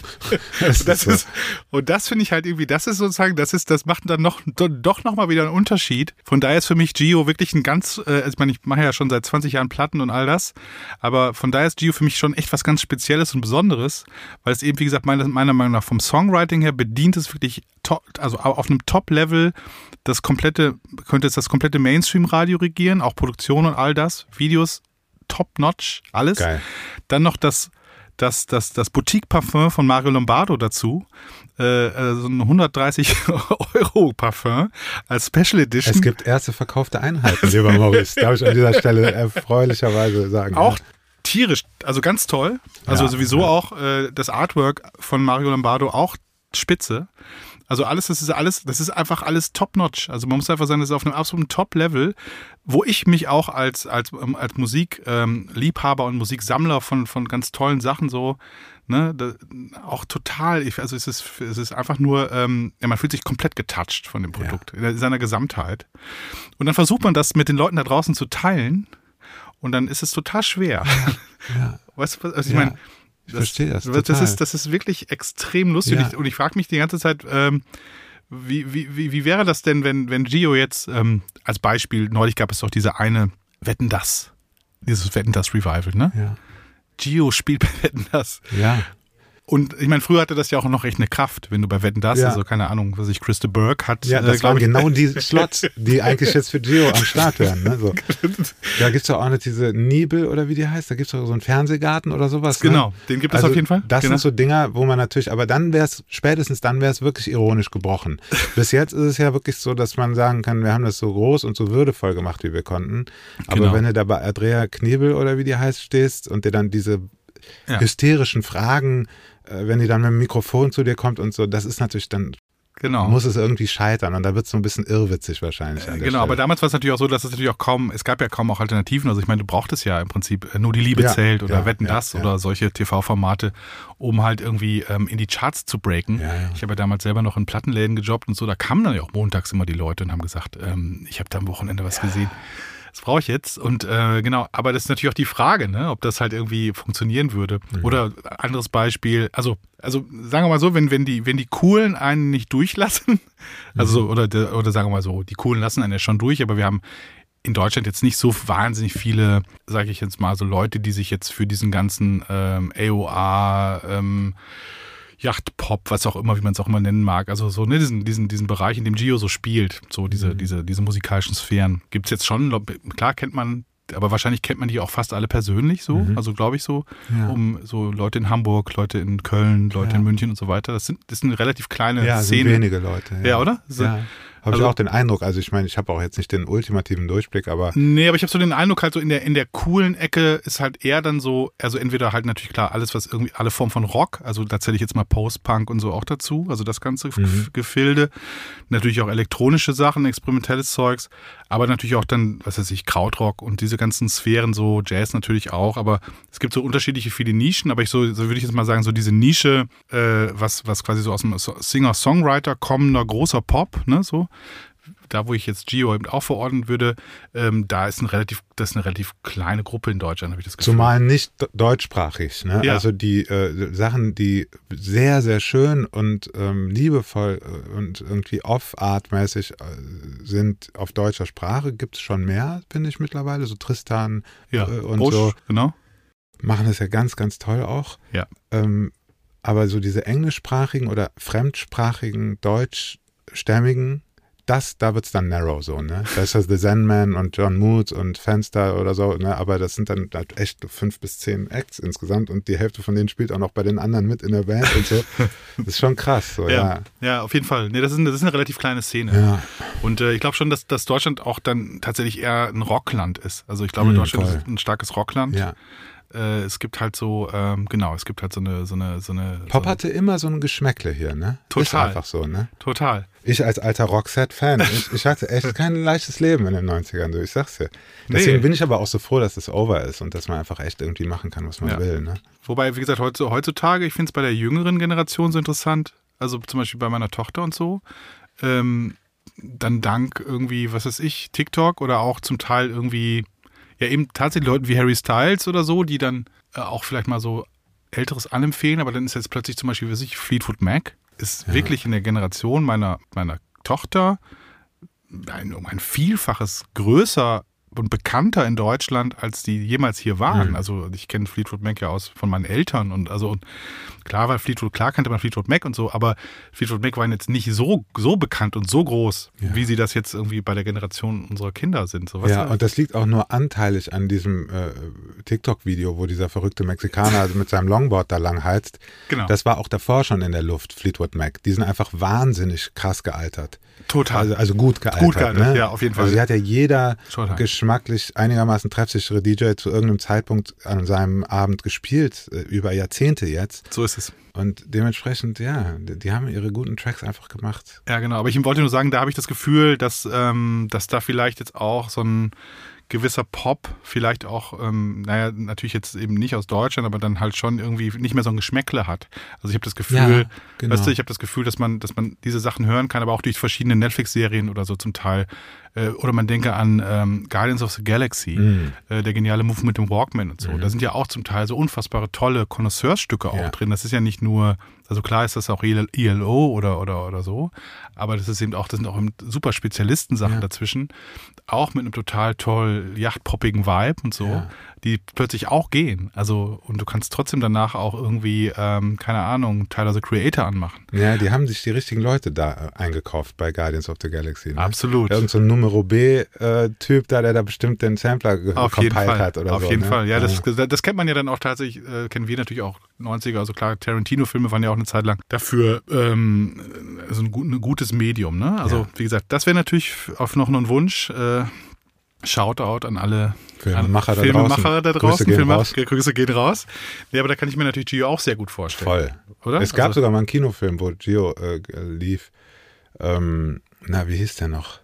Speaker 5: Das
Speaker 4: Das
Speaker 5: so.
Speaker 4: ist, und das finde ich halt irgendwie, das ist sozusagen, das ist, das macht dann noch, do- doch nochmal wieder einen Unterschied. Von daher ist für mich Gio wirklich ein ganz, äh, also ich meine, ich mache ja schon seit 20 Jahren Platten und all das, aber von daher ist Gio für mich schon echt was ganz Spezielles und Besonderes, weil es eben, wie gesagt, meiner, meiner Meinung nach vom Songwriting her bedient es wirklich top, also au- auf einem Top-Level das komplette, könnte es das komplette Mainstream-Radio regieren, auch Produktion und all das, Videos top-notch, alles.
Speaker 5: Geil.
Speaker 4: Dann noch das, das, das, das Boutique-Parfum von Mario Lombardo dazu. Äh, äh, so ein 130 Euro Parfum als Special Edition.
Speaker 5: Es gibt erste verkaufte Einheiten, lieber Maurice. Darf ich an dieser Stelle erfreulicherweise sagen.
Speaker 4: auch tierisch, also ganz toll. Also
Speaker 5: Ja,
Speaker 4: sowieso
Speaker 5: ja.
Speaker 4: auch äh, das Artwork von Mario Lombardo auch spitze. Also alles, das ist alles, das ist einfach alles top-notch. Also man muss einfach sagen, das ist auf einem absoluten Top-Level, wo ich mich auch als, als, ähm, als Musikliebhaber und Musiksammler von, von ganz tollen Sachen so, ne, da, auch total, ich, also es ist, es ist einfach nur, ähm, ja, man fühlt sich komplett getouched von dem Produkt, in seiner Gesamtheit. Und dann versucht man das mit den Leuten da draußen zu teilen und dann ist es total schwer.
Speaker 5: Ja.
Speaker 4: Weißt du, was- also ich
Speaker 5: Ja,
Speaker 4: meine,
Speaker 5: ich verstehe das
Speaker 4: das
Speaker 5: total.
Speaker 4: ist, das ist wirklich extrem lustig.
Speaker 5: Ja.
Speaker 4: Und ich, und ich frage mich die ganze Zeit, ähm, Wie, wie, wie, wie wäre das denn, wenn, wenn Gio jetzt ähm, als Beispiel, neulich gab es doch diese eine Wetten das, dieses Wetten das Revival, ne?
Speaker 5: Ja.
Speaker 4: Gio spielt bei Wetten das.
Speaker 5: Ja.
Speaker 4: Und ich meine, früher hatte das ja auch noch echt eine Kraft, wenn du bei Wetten das,
Speaker 5: Ja.
Speaker 4: also keine Ahnung, was ich, Christa Burke hat.
Speaker 5: Ja,
Speaker 4: äh,
Speaker 5: das
Speaker 4: glaub
Speaker 5: waren genau die Slots, die eigentlich jetzt für Gio am Start wären. Ne? So. Da gibt es doch auch nicht diese Nibel oder wie die heißt. Da gibt es doch so einen Fernsehgarten oder sowas. Ne?
Speaker 4: Genau, den gibt es
Speaker 5: Also
Speaker 4: auf jeden Fall.
Speaker 5: Das
Speaker 4: genau.
Speaker 5: sind so Dinger, wo man natürlich, aber dann wäre es, spätestens dann wäre es wirklich ironisch gebrochen. Bis jetzt ist es ja wirklich so, dass man sagen kann, wir haben das so groß und so würdevoll gemacht, wie wir konnten. Aber
Speaker 4: Genau.
Speaker 5: wenn du da bei Andrea Knebel oder wie die heißt stehst und dir dann diese
Speaker 4: Ja.
Speaker 5: hysterischen Fragen, äh, wenn die dann mit dem Mikrofon zu dir kommt und so, das ist natürlich dann,
Speaker 4: genau.
Speaker 5: muss es irgendwie scheitern und da wird es so ein bisschen irrwitzig wahrscheinlich. Der
Speaker 4: Genau, aber
Speaker 5: Stelle.
Speaker 4: damals war es natürlich auch so, dass es natürlich auch kaum, es gab ja kaum auch Alternativen. Also ich meine, du brauchtest ja im Prinzip äh, nur die Liebe
Speaker 5: Ja,
Speaker 4: zählt oder
Speaker 5: ja,
Speaker 4: Wetten
Speaker 5: ja,
Speaker 4: das oder solche TV-Formate, um halt irgendwie ähm, in die Charts zu breaken. Ich habe ja damals selber noch in Plattenläden gejobbt und so, da kamen dann ja auch montags immer die Leute und haben gesagt, ähm, ich habe da am Wochenende was gesehen. Das brauche ich jetzt. Und äh, genau, aber das ist natürlich auch die Frage, ne, ob das halt irgendwie funktionieren würde.
Speaker 5: Mhm.
Speaker 4: Oder anderes Beispiel, also, also sagen wir mal so, wenn, wenn die, wenn die Coolen einen nicht durchlassen, also so, oder, der- oder sagen wir mal so, die Coolen lassen einen ja schon durch, aber wir haben in Deutschland jetzt nicht so wahnsinnig viele, sage ich jetzt mal, so Leute, die sich jetzt für diesen ganzen ähm, AOA, ähm, Yachtpop, was auch immer, wie man es auch immer nennen mag, also so ne, diesen, diesen, diesen Bereich, in dem Gio so spielt, so diese,
Speaker 5: Mhm.
Speaker 4: diese, diese musikalischen Sphären, gibt es jetzt schon, klar kennt man, aber wahrscheinlich kennt man die auch fast alle persönlich so, also glaube ich so,
Speaker 5: Mhm. Ja.
Speaker 4: um so Leute in Hamburg, Leute in Köln, Leute
Speaker 5: Ja.
Speaker 4: in München und so weiter. Das sind, das sind relativ kleine
Speaker 5: ja, sind
Speaker 4: Szenen.
Speaker 5: wenige Leute.
Speaker 4: Ja, oder? So-
Speaker 5: Ja. Habe
Speaker 4: Also-
Speaker 5: ich auch den Eindruck, also ich meine, ich habe auch jetzt nicht den ultimativen Durchblick, aber
Speaker 4: Nee, aber ich habe so den Eindruck, halt so in der, in der coolen Ecke ist halt eher dann so, also entweder halt natürlich klar alles, was irgendwie, alle Formen von Rock, also da zähle ich jetzt mal Post-Punk und so auch dazu, also das ganze F- Gefilde. Natürlich auch elektronische Sachen, experimentelles Zeugs, aber natürlich auch dann, was weiß ich, Krautrock und diese ganzen Sphären, so Jazz natürlich auch, aber es gibt so unterschiedliche viele Nischen, aber ich so, so würde ich jetzt mal sagen, so diese Nische, äh, was, was quasi so aus dem So- Singer-Songwriter kommender großer Pop, ne, so, da wo ich jetzt Gio eben auch verordnen würde, ähm, da ist ein relativ, das ist eine relativ kleine Gruppe in Deutschland, habe ich das Gefühl.
Speaker 5: zumal nicht de- deutschsprachig. Ne?
Speaker 4: Ja.
Speaker 5: Also die äh, Sachen, die sehr, sehr schön und ähm, liebevoll äh, und irgendwie off-art-mäßig äh, sind auf deutscher Sprache, gibt es schon mehr, finde ich mittlerweile. So Tristan
Speaker 4: ja,
Speaker 5: äh, und
Speaker 4: Busch,
Speaker 5: so
Speaker 4: genau.
Speaker 5: machen das ja ganz, ganz toll auch.
Speaker 4: Ja.
Speaker 5: Ähm, aber so diese englischsprachigen oder fremdsprachigen, deutschstämmigen, das, da wird's dann narrow so, ne? Da ist das The Zen Man und John Mood und Fenster oder so, ne? Aber das sind dann halt echt fünf bis zehn Acts insgesamt und die Hälfte von denen spielt auch noch bei den anderen mit in der Band und so. Das ist schon krass, so,
Speaker 4: Ja,
Speaker 5: ja.
Speaker 4: ja, auf jeden Fall. Nee, das ist, eine, das ist eine relativ kleine Szene.
Speaker 5: Ja,
Speaker 4: Und äh, ich glaube schon, dass, dass Deutschland auch dann tatsächlich eher ein Rockland ist. Also ich glaube,
Speaker 5: Mm,
Speaker 4: Deutschland
Speaker 5: voll.
Speaker 4: ist ein starkes Rockland.
Speaker 5: ja.
Speaker 4: Äh, es gibt halt so, ähm, genau, es gibt halt so eine, so eine, so eine.
Speaker 5: Pop
Speaker 4: so,
Speaker 5: hatte immer so ein Geschmäckle hier, ne? Ist
Speaker 4: Total.
Speaker 5: einfach so, ne?
Speaker 4: Total.
Speaker 5: Ich als alter Roxette-Fan, ich, ich hatte echt kein leichtes Leben in den 90ern, du, ich sag's dir. Deswegen
Speaker 4: Nee.
Speaker 5: bin ich aber auch so froh, dass es over ist und dass man einfach echt irgendwie machen kann, was man
Speaker 4: Ja.
Speaker 5: will. Ne?
Speaker 4: Wobei, wie gesagt, heutz- heutzutage, ich finde es bei der jüngeren Generation so interessant, also zum Beispiel bei meiner Tochter und so, ähm, dann dank irgendwie, was weiß ich, TikTok oder auch zum Teil irgendwie, ja eben tatsächlich Leuten wie Harry Styles oder so, die dann äh, auch vielleicht mal so Älteres anempfehlen, aber dann ist jetzt plötzlich zum Beispiel, was weiß ich, Fleetwood Mac, ist wirklich in der Generation meiner, meiner Tochter ein, um ein Vielfaches größer und bekannter in Deutschland, als die jemals hier waren.
Speaker 5: Mhm.
Speaker 4: Also ich kenne Fleetwood Mac ja aus von meinen Eltern und also und klar war Fleetwood, klar kannte man Fleetwood Mac und so, aber Fleetwood Mac waren jetzt nicht so, so bekannt und so groß,
Speaker 5: Ja.
Speaker 4: wie sie das jetzt irgendwie bei der Generation unserer Kinder sind. So,
Speaker 5: Ja, und das liegt auch nur anteilig an diesem äh, TikTok-Video, wo dieser verrückte Mexikaner also mit seinem Longboard da lang heizt.
Speaker 4: genau.
Speaker 5: Das war auch davor schon in der Luft, Fleetwood Mac. Die sind einfach wahnsinnig krass gealtert.
Speaker 4: Total.
Speaker 5: Also, also gut gealtert.
Speaker 4: Gut gealtert,
Speaker 5: ne?
Speaker 4: ja, auf jeden Fall.
Speaker 5: Also sie hat ja jeder
Speaker 4: Total.
Speaker 5: geschmacklich einigermaßen treffsichere DJ zu irgendeinem Zeitpunkt an seinem Abend gespielt, äh, über Jahrzehnte jetzt.
Speaker 4: so ist es.
Speaker 5: Und dementsprechend, ja, die, die haben ihre guten Tracks einfach gemacht.
Speaker 4: Ja, genau. Aber ich wollte nur sagen, da habe ich das Gefühl, dass, ähm, dass da vielleicht jetzt auch so ein gewisser Pop, vielleicht auch, ähm, naja, natürlich jetzt eben nicht aus Deutschland, aber dann halt schon irgendwie nicht mehr so ein Geschmäckle hat. Also ich habe das Gefühl,
Speaker 5: Ja, genau.
Speaker 4: weißt du, ich habe das Gefühl, dass man, dass man diese Sachen hören kann, aber auch durch verschiedene Netflix-Serien oder so zum Teil. Äh, oder man denke an ähm, Guardians of the Galaxy,
Speaker 5: Mhm.
Speaker 4: äh, der geniale Move mit dem Walkman und so. Da sind ja auch zum Teil so unfassbare tolle Connoisseursstücke auch
Speaker 5: Ja.
Speaker 4: drin. Das ist ja nicht nur Also klar ist das auch ILO oder, oder, oder so, aber das ist eben auch, das sind auch super Spezialisten-Sachen ja. dazwischen, auch mit einem total toll yachtpoppigen Vibe und so, ja. Die plötzlich auch gehen. Also, und du kannst trotzdem danach auch irgendwie, ähm, keine Ahnung, Tyler the Creator anmachen.
Speaker 5: Ja, die haben sich die richtigen Leute da äh, eingekauft bei Guardians of the Galaxy. Ne?
Speaker 4: Absolut.
Speaker 5: Irgend so ein Numero B-Typ äh, da, der da bestimmt den Sampler
Speaker 4: Fall.
Speaker 5: hat oder
Speaker 4: auf
Speaker 5: so.
Speaker 4: Auf jeden
Speaker 5: ne?
Speaker 4: Fall, ja, das, das kennt man ja dann auch tatsächlich, äh, kennen wir natürlich auch 90er, also klar, Tarantino-Filme waren ja auch eine Zeit lang dafür ähm, also ein, ein gutes Medium. Ne? Also ja. wie gesagt, das wäre natürlich auf noch ein Wunsch. Äh, Shoutout an alle
Speaker 5: Filmemacher,
Speaker 4: an Filmemacher da draußen. Da draußen. Grüße,
Speaker 5: gehen
Speaker 4: Filme,
Speaker 5: raus.
Speaker 4: Grüße gehen raus. Ja, aber da kann ich mir natürlich Gio auch sehr gut vorstellen.
Speaker 5: Voll.
Speaker 4: Oder?
Speaker 5: Es gab also, sogar mal einen Kinofilm, wo Gio äh, lief. Ähm, na, wie hieß der noch?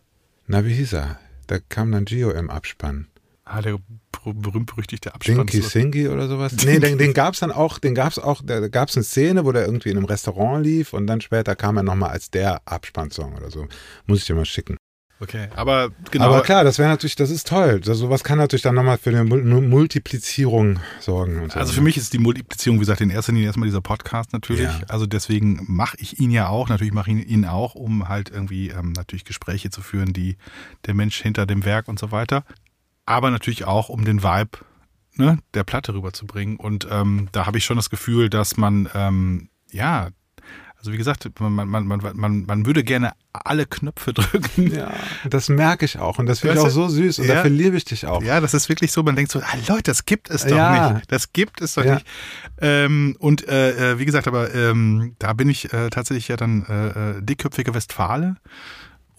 Speaker 5: Na, wie hieß er? Da kam dann Gio im Abspann.
Speaker 4: Ah, der berühmt-berüchtigte Abspann.
Speaker 5: Dinky Singy oder sowas? Nee, den, den gab es dann auch, den gab es auch, da gab es eine Szene, wo der irgendwie in einem Restaurant lief und dann später kam er nochmal als der Abspannsong oder so. Muss ich dir mal schicken.
Speaker 4: Okay, aber genau.
Speaker 5: Aber klar, das wäre natürlich, das ist toll. So, sowas kann natürlich dann nochmal für eine Multiplizierung sorgen.
Speaker 4: So. Also für mich ist die Multiplizierung, wie gesagt, in erster Linie erstmal dieser Podcast natürlich. Ja. Also deswegen mache ich ihn ja auch, natürlich mache ich ihn auch, um halt irgendwie ähm, natürlich Gespräche zu führen, die der Mensch hinter dem Werk und so weiter aber natürlich auch, um den Vibe ne, der Platte rüberzubringen. Und ähm, da habe ich schon das Gefühl, dass man, ähm, ja, also wie gesagt, man, man, man, man, man würde gerne alle Knöpfe drücken.
Speaker 5: Ja, das merke ich auch. Und das finde ich auch so süß. Und ja, dafür liebe ich dich auch.
Speaker 4: Ja, das ist wirklich so, man denkt so, ah, Leute, das gibt es doch ja. nicht. Das gibt es doch ja. nicht. Ähm, und äh, äh wie gesagt, aber ähm, da bin ich äh, tatsächlich ja dann äh, äh dickköpfige Westfale.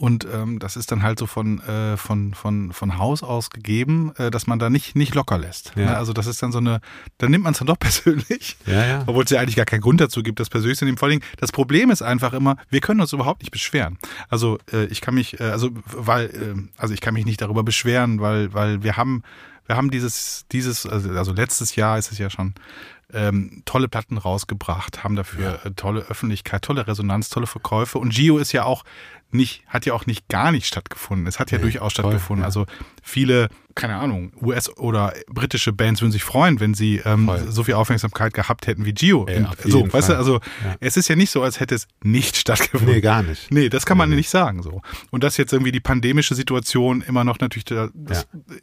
Speaker 4: Und ähm, das ist dann halt so von, äh, von, von, von Haus aus gegeben, äh, dass man da nicht, nicht locker lässt. Ja. Ne? Also das ist dann so eine, dann nimmt man es dann doch persönlich,
Speaker 5: ja, ja.
Speaker 4: obwohl es ja eigentlich gar keinen Grund dazu gibt, das persönlich zu nehmen. Vor allem, das Problem ist einfach immer, wir können uns überhaupt nicht beschweren. Also äh, ich kann mich, äh, also weil, äh, also ich kann mich nicht darüber beschweren, weil, weil wir haben, wir haben dieses, dieses, also, also letztes Jahr ist es ja schon, ähm, tolle Platten rausgebracht, haben dafür ja. äh, tolle Öffentlichkeit, tolle Resonanz, tolle Verkäufe. Und Gio ist ja auch nicht, hat ja auch nicht gar nicht stattgefunden. Es hat ja nee, durchaus stattgefunden. Ja. Also viele, keine Ahnung, US- oder britische Bands würden sich freuen, wenn sie ähm, so viel Aufmerksamkeit gehabt hätten wie Gio.
Speaker 5: Ey,
Speaker 4: so, weißt du, also ja. es ist ja nicht so, als hätte es nicht stattgefunden.
Speaker 5: Nee, gar nicht.
Speaker 4: Nee, das kann man nee. nicht sagen so. Und dass jetzt irgendwie die pandemische Situation immer noch natürlich ja.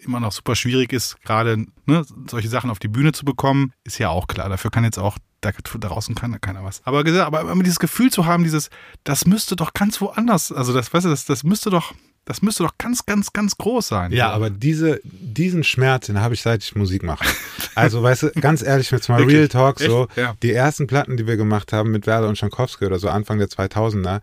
Speaker 4: immer noch super schwierig ist, gerade ne, solche Sachen auf die Bühne zu bekommen, ist ja auch klar. Dafür kann jetzt auch da draußen kann keiner was. Aber, aber immer dieses Gefühl zu haben, dieses, das müsste doch ganz woanders, also das, weißt du, das, das müsste doch, das müsste doch ganz, ganz, ganz groß sein.
Speaker 5: Ja, aber diese, diesen Schmerz, den habe ich seit ich Musik mache. Also, weißt du, ganz ehrlich, jetzt mal Real Talk, so, ja. die ersten Platten, die wir gemacht haben mit Werder und Schankowski oder so Anfang der 2000er,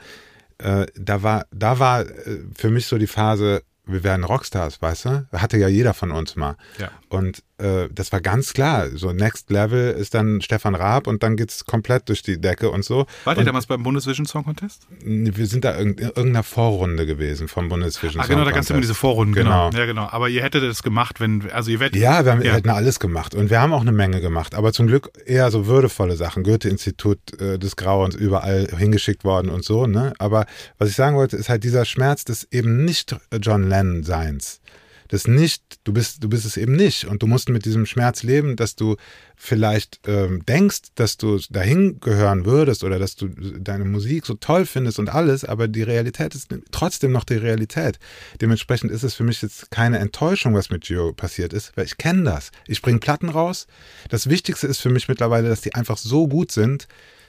Speaker 5: äh, da war, da war äh, für mich so die Phase, wir werden Rockstars, weißt du? Hatte ja jeder von uns mal.
Speaker 4: Ja.
Speaker 5: Und äh, das war ganz klar. So Next Level ist dann Stefan Raab und dann geht's komplett durch die Decke und so.
Speaker 4: Wart ihr damals beim Bundesvision Song Contest?
Speaker 5: Wir sind da in irgendeiner Vorrunde gewesen vom Bundesvision
Speaker 4: ah, Song
Speaker 5: genau,
Speaker 4: da gab es immer diese Vorrunden, genau. genau. Ja, genau. Aber ihr hättet das gemacht, wenn, also ihr werdet.
Speaker 5: Ja, wir, haben, ja. hätten alles gemacht und wir haben auch eine Menge gemacht, aber zum Glück eher so würdevolle Sachen. Goethe-Institut äh, des Grauens überall hingeschickt worden und so, ne? Aber was ich sagen wollte, ist halt dieser Schmerz des eben nicht John Lennon-Seins das nicht, du bist, du bist es eben nicht. Und du musst mit diesem Schmerz leben, dass du vielleicht ähm, denkst, dass du dahin gehören würdest oder dass du deine Musik so toll findest und alles, aber die Realität ist trotzdem noch die Realität. Dementsprechend ist es für mich jetzt keine Enttäuschung, was mit Gio passiert ist, weil ich kenne das. Ich bringe Platten raus. Das Wichtigste ist für mich mittlerweile, dass die einfach so gut sind,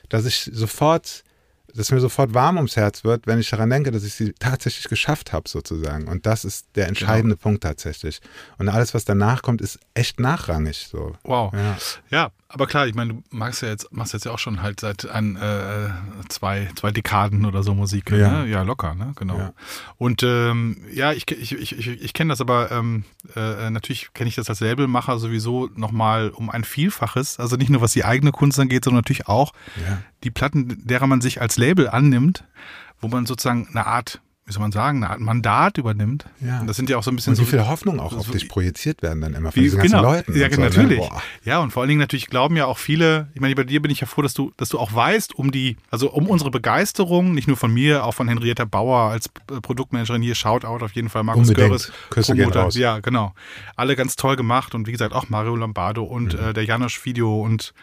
Speaker 5: dass ich sofort dass mir sofort warm ums Herz wird, wenn ich daran denke, dass ich sie tatsächlich geschafft habe, sozusagen. Und das ist der entscheidende genau. Punkt tatsächlich. Und alles, was danach kommt, ist echt nachrangig. So.
Speaker 4: Wow. Ja. ja. Aber klar, ich meine, du machst ja jetzt, machst jetzt ja auch schon halt seit ein, äh, zwei, zwei Dekaden oder so Musik.
Speaker 5: Ja,
Speaker 4: ne? ja locker, ne? Genau. Ja. Und ähm, ja, ich, ich, ich, ich, ich kenne das aber, ähm, äh, natürlich kenne ich das als Labelmacher sowieso nochmal um ein Vielfaches. Also nicht nur was die eigene Kunst angeht, sondern natürlich auch ja. die Platten, derer man sich als Label annimmt, wo man sozusagen eine Art wie soll man sagen, eine Art Mandat übernimmt.
Speaker 5: Ja.
Speaker 4: Und das sind ja auch so ein bisschen
Speaker 5: und
Speaker 4: so.
Speaker 5: Wie viel Hoffnung auch so, auf dich projiziert werden dann immer von diesen genau, ganzen Leuten.
Speaker 4: Ja, so, ne? natürlich. Ne? Ja, und vor allen Dingen natürlich glauben ja auch viele, ich meine, bei dir bin ich ja froh, dass du, dass du auch weißt, um die, also um unsere Begeisterung, nicht nur von mir, auch von Henrietta Bauer als Produktmanagerin hier, Shoutout auf jeden Fall, Markus Görres.
Speaker 5: Raus.
Speaker 4: Ja, genau. Alle ganz toll gemacht und wie gesagt auch Mario Lombardo und mhm. äh, der Janosch Video und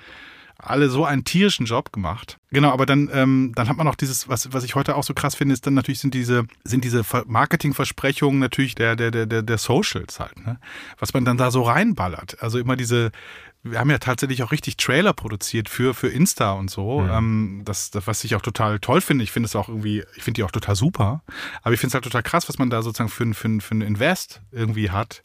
Speaker 4: alle so einen tierischen Job gemacht. Genau, aber dann, ähm, dann hat man auch dieses, was, was ich heute auch so krass finde, ist dann natürlich sind diese, sind diese Marketingversprechungen natürlich der, der, der, der Socials halt, ne? Was man dann da so reinballert. Also immer diese, wir haben ja tatsächlich auch richtig Trailer produziert für, für Insta und so. Mhm. Ähm, das, das, was ich auch total toll finde. Ich finde es auch irgendwie, ich finde die auch total super. Aber ich finde es halt total krass, was man da sozusagen für, für, für ein Invest irgendwie hat.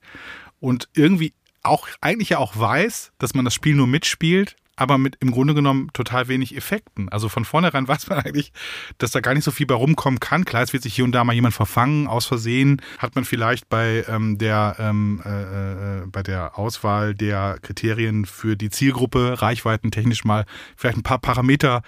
Speaker 4: Und irgendwie auch eigentlich ja auch weiß, dass man das Spiel nur mitspielt, aber mit im Grunde genommen total wenig Effekten. Also von vornherein weiß man eigentlich, dass da gar nicht so viel bei rumkommen kann. Klar, es wird sich hier und da mal jemand verfangen, aus Versehen hat man vielleicht bei ähm, der ähm, äh, äh, bei der Auswahl der Kriterien für die Zielgruppe reichweitentechnisch mal vielleicht ein paar Parameter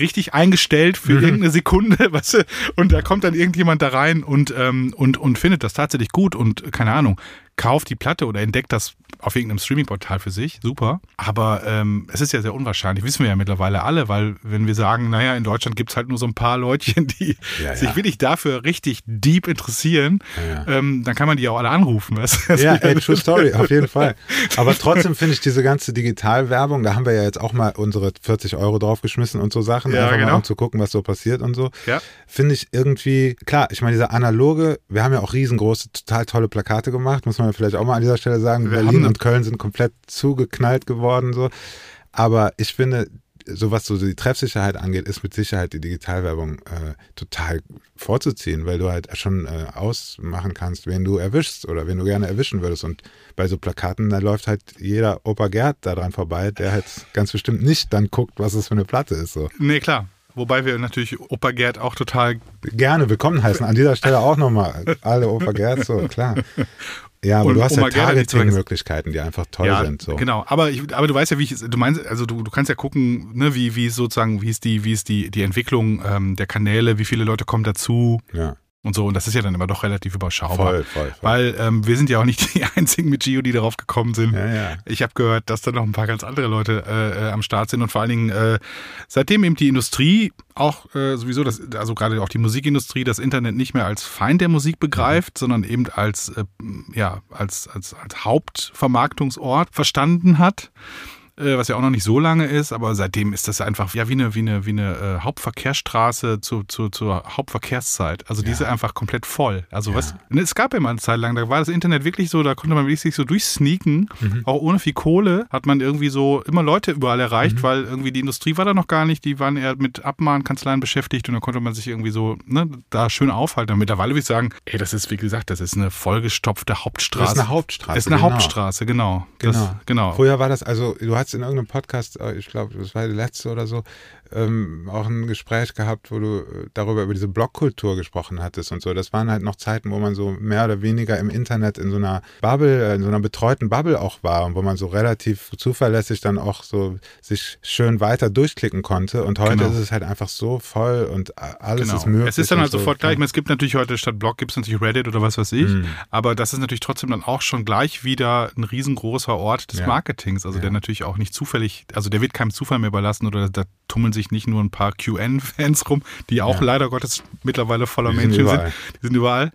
Speaker 4: richtig eingestellt für mhm. irgendeine Sekunde, weißt du, und da kommt dann irgendjemand da rein und, ähm, und, und findet das tatsächlich gut und keine Ahnung, kauft die Platte oder entdeckt das auf irgendeinem Streaming-Portal für sich, super. Aber ähm, es ist ja sehr unwahrscheinlich, wissen wir ja mittlerweile alle, weil wenn wir sagen, naja, in Deutschland gibt es halt nur so ein paar Leutchen, die ja, sich wirklich dafür richtig deep interessieren, ja, ähm, dann kann man die auch alle anrufen. Weißt?
Speaker 5: Ja, ey, true story, auf jeden Fall. Aber trotzdem finde ich diese ganze Digitalwerbung, da haben wir ja jetzt auch mal unsere 40 Euro draufgeschmissen und so Sachen, einfach genau. mal um zu gucken, was so passiert und so. Ja. Finde ich irgendwie, klar, ich meine, dieser analoge, wir haben ja auch riesengroße, total tolle Plakate gemacht, muss man man vielleicht auch mal an dieser Stelle sagen. Wir Berlin und Köln sind komplett zugeknallt geworden. So. Aber ich finde, so was so die Treffsicherheit angeht, ist mit Sicherheit die Digitalwerbung äh, total vorzuziehen, weil du halt schon äh, ausmachen kannst, wen du erwischst oder wen du gerne erwischen würdest. Und bei so Plakaten, da läuft halt jeder Opa Gerd da dran vorbei, der halt ganz bestimmt nicht dann guckt, was es für eine Platte ist. So.
Speaker 4: Nee, klar. Wobei wir natürlich Opa Gerd auch total
Speaker 5: gerne willkommen heißen. An dieser Stelle auch nochmal alle Opa Gerd, so klar. Ja, aber und du hast ja Targeting-Möglichkeiten, die einfach toll ja, sind. So.
Speaker 4: Genau, aber, ich, aber du weißt ja, wie ich, du meinst, also du, du kannst ja gucken, ne, wie, wie sozusagen, wie ist die, wie ist die, die Entwicklung ähm, der Kanäle, wie viele Leute kommen dazu. Ja und so. Und das ist ja dann immer doch relativ überschaubar. Voll, voll, voll. Weil ähm, wir sind ja auch nicht die einzigen mit Gio, die darauf gekommen sind. Ja, ja. Ich habe gehört, dass da noch ein paar ganz andere Leute äh, äh, am Start sind und vor allen Dingen äh, seitdem eben die Industrie auch äh, sowieso, das, also gerade auch die Musikindustrie, das Internet nicht mehr als Feind der Musik begreift, mhm. sondern eben als, äh, ja, als, als, als Hauptvermarktungsort verstanden hat was ja auch noch nicht so lange ist, aber seitdem ist das einfach ja wie eine, wie eine, wie eine äh, Hauptverkehrsstraße zu, zu, zur Hauptverkehrszeit. Also diese ja. einfach komplett voll. Also ja. was, ne, es gab ja mal eine Zeit lang, da war das Internet wirklich so, da konnte man wirklich sich so durchsneaken, mhm. auch ohne viel Kohle hat man irgendwie so immer Leute überall erreicht, mhm. weil irgendwie die Industrie war da noch gar nicht, die waren eher mit Abmahnkanzleien beschäftigt und dann konnte man sich irgendwie so ne, da schön aufhalten. Und mittlerweile würde ich sagen, ey, das ist wie gesagt, das ist eine vollgestopfte Hauptstraße. Das
Speaker 5: ist eine Hauptstraße.
Speaker 4: Das ist eine genau. Hauptstraße, genau.
Speaker 5: Genau. Das, genau. Früher war das also, du hast hast in irgendeinem Podcast, äh, ich glaube, das war der letzte oder so, ähm, auch ein Gespräch gehabt, wo du äh, darüber über diese Blogkultur gesprochen hattest und so. Das waren halt noch Zeiten, wo man so mehr oder weniger im Internet in so einer Bubble, äh, in so einer betreuten Bubble auch war und wo man so relativ zuverlässig dann auch so sich schön weiter durchklicken konnte. Und heute genau. ist es halt einfach so voll und alles genau. ist möglich.
Speaker 4: Es ist dann halt so, sofort gleich. Ich meine, es gibt natürlich heute statt Blog gibt es natürlich Reddit oder was weiß ich. Mhm. Aber das ist natürlich trotzdem dann auch schon gleich wieder ein riesengroßer Ort des ja. Marketings. Also ja. der natürlich auch nicht zufällig, also der wird keinem Zufall mehr überlassen oder da tummeln sich nicht nur ein paar QN-Fans rum, die auch ja. leider Gottes mittlerweile voller Menschen sind, sind. Die sind überall.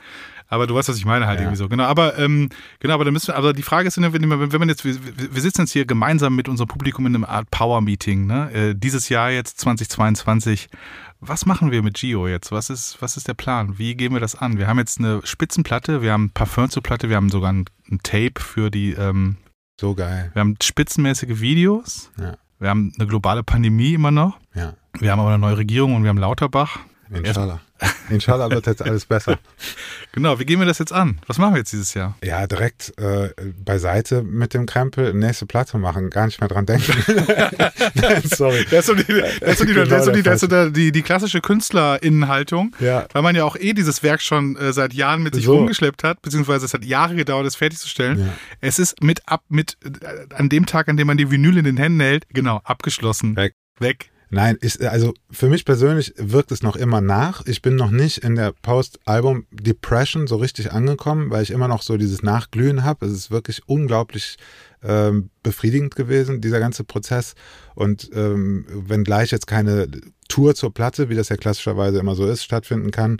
Speaker 4: Aber du weißt, was ich meine halt ja. irgendwie so. Genau, aber ähm, genau, aber da müssen wir, aber die Frage ist, wenn, wenn man jetzt, wir, wir sitzen jetzt hier gemeinsam mit unserem Publikum in einem Art Power-Meeting, ne? Äh, dieses Jahr jetzt 2022. Was machen wir mit Gio jetzt? Was ist, was ist der Plan? Wie gehen wir das an? Wir haben jetzt eine Spitzenplatte, wir haben Parfum zur Platte, wir haben sogar ein, ein Tape für die ähm,
Speaker 5: so geil.
Speaker 4: Wir haben spitzenmäßige Videos. Ja. Wir haben eine globale Pandemie immer noch. Ja. Wir haben aber eine neue Regierung und wir haben Lauterbach.
Speaker 5: Inshallah. Inshallah wird jetzt alles besser.
Speaker 4: Genau, wie gehen wir das jetzt an? Was machen wir jetzt dieses Jahr?
Speaker 5: Ja, direkt äh, beiseite mit dem Krempel, nächste Platte machen, gar nicht mehr dran denken.
Speaker 4: Nein, sorry. Das ist so die, das ist so die, genau das so die, das so die, die, die klassische Künstlerinnenhaltung, ja. weil man ja auch eh dieses Werk schon äh, seit Jahren mit sich so. rumgeschleppt hat, beziehungsweise es hat Jahre gedauert, es fertigzustellen. Ja. Es ist mit ab, mit äh, an dem Tag, an dem man die Vinyl in den Händen hält, genau, abgeschlossen.
Speaker 5: Weg.
Speaker 4: Weg.
Speaker 5: Nein, ich, also für mich persönlich wirkt es noch immer nach. Ich bin noch nicht in der Post-Album-Depression so richtig angekommen, weil ich immer noch so dieses Nachglühen habe. Es ist wirklich unglaublich ähm, befriedigend gewesen, dieser ganze Prozess. Und ähm, wenn gleich jetzt keine Tour zur Platte, wie das ja klassischerweise immer so ist, stattfinden kann,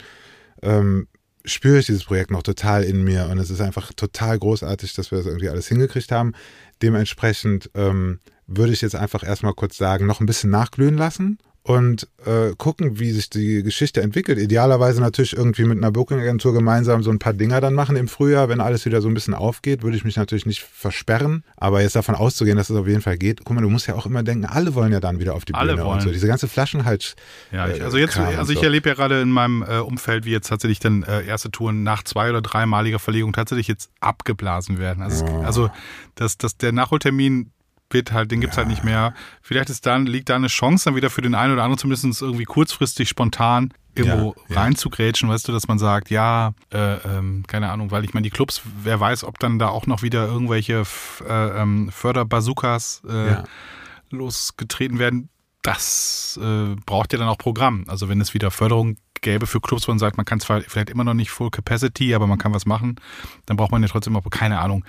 Speaker 5: ähm, spüre ich dieses Projekt noch total in mir. Und es ist einfach total großartig, dass wir das irgendwie alles hingekriegt haben. Dementsprechend ähm, würde ich jetzt einfach erstmal kurz sagen, noch ein bisschen nachglühen lassen und äh, gucken, wie sich die Geschichte entwickelt. Idealerweise natürlich irgendwie mit einer Booking-Agentur gemeinsam so ein paar Dinger dann machen im Frühjahr, wenn alles wieder so ein bisschen aufgeht, würde ich mich natürlich nicht versperren. Aber jetzt davon auszugehen, dass es auf jeden Fall geht, guck mal, du musst ja auch immer denken, alle wollen ja dann wieder auf die
Speaker 4: Alle
Speaker 5: Bühne
Speaker 4: wollen.
Speaker 5: und so. Diese ganze Flaschenhals.
Speaker 4: Ja, ich,
Speaker 5: äh,
Speaker 4: also jetzt, also ich
Speaker 5: so.
Speaker 4: erlebe ja gerade in meinem äh, Umfeld, wie jetzt tatsächlich dann äh, erste Touren nach zwei- oder dreimaliger Verlegung tatsächlich jetzt abgeblasen werden. Also,
Speaker 5: Oh.
Speaker 4: also dass, dass der Nachholtermin wird halt, den gibt's halt nicht mehr. Vielleicht ist dann, liegt da eine Chance dann wieder für den einen oder anderen zumindest irgendwie kurzfristig spontan irgendwo
Speaker 5: Ja, ja.
Speaker 4: reinzugrätschen, weißt du, dass man sagt, ja, äh, ähm, keine Ahnung, weil ich meine, die Clubs, wer weiß, ob dann da auch noch wieder irgendwelche äh, ähm, Förderbazookas äh,
Speaker 5: Ja.
Speaker 4: losgetreten werden, das äh, braucht ja dann auch Programm. Also wenn es wieder Förderung gäbe für Clubs, wo man sagt, man kann zwar vielleicht immer noch nicht Full Capacity, aber man kann was machen, dann braucht man ja trotzdem auch, keine Ahnung,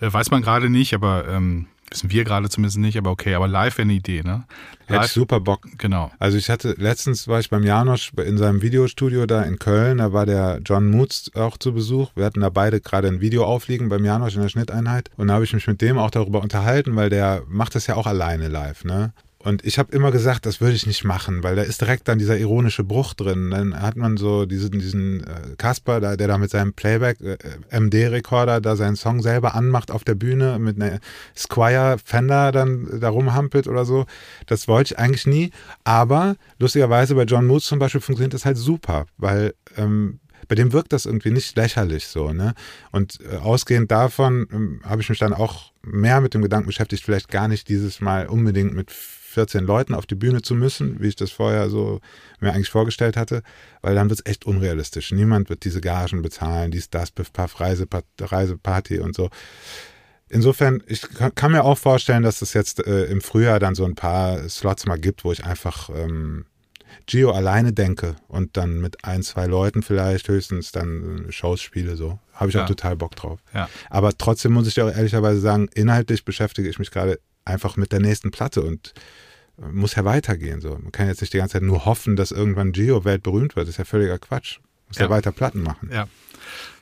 Speaker 4: äh, weiß man gerade nicht, aber ähm, wissen wir gerade zumindest nicht, aber okay, aber live wäre eine Idee, ne?
Speaker 5: Hätte ich
Speaker 4: Live,
Speaker 5: super Bock.
Speaker 4: genau.
Speaker 5: Also ich hatte, letztens war ich beim Janosch in seinem Videostudio da in Köln, da war der John Moots auch zu Besuch. Wir hatten da beide gerade ein Video aufliegen beim Janosch in der Schnitteinheit und da habe ich mich mit dem auch darüber unterhalten, weil der macht das ja auch alleine live, ne? Und ich habe immer gesagt, das würde ich nicht machen, weil da ist direkt dann dieser ironische Bruch drin. Dann hat man so diesen, diesen äh, Kasper, da, der da mit seinem Playback äh, MD-Rekorder da seinen Song selber anmacht auf der Bühne mit einer Squire Fender dann da rumhampelt oder so. Das wollte ich eigentlich nie. Aber lustigerweise bei John Moods zum Beispiel funktioniert das halt super, weil ähm, bei dem wirkt das irgendwie nicht lächerlich so, ne? Und äh, ausgehend davon ähm, habe ich mich dann auch mehr mit dem Gedanken beschäftigt, vielleicht gar nicht dieses Mal unbedingt mit 14 Leuten auf die Bühne zu müssen, wie ich das vorher so mir eigentlich vorgestellt hatte, weil dann wird es echt unrealistisch. Niemand wird diese Gagen bezahlen, dies, das, Biff, Puff, Reisepa- Reiseparty und so. Insofern, ich kann, kann mir auch vorstellen, dass es jetzt äh, im Frühjahr dann so ein paar Slots mal gibt, wo ich einfach ähm, Gio alleine denke und dann mit ein, zwei Leuten vielleicht höchstens dann äh, Shows spiele. So habe ich
Speaker 4: Ja.
Speaker 5: auch total Bock drauf.
Speaker 4: Ja.
Speaker 5: Aber trotzdem muss ich dir auch ehrlicherweise sagen, inhaltlich beschäftige ich mich gerade einfach mit der nächsten Platte und äh, muss ja weitergehen. So. Man kann jetzt nicht die ganze Zeit nur hoffen, dass irgendwann Gio weltberühmt wird. Das ist ja völliger Quatsch. Muss ja,
Speaker 4: Ja.
Speaker 5: weiter Platten machen.
Speaker 4: Ja,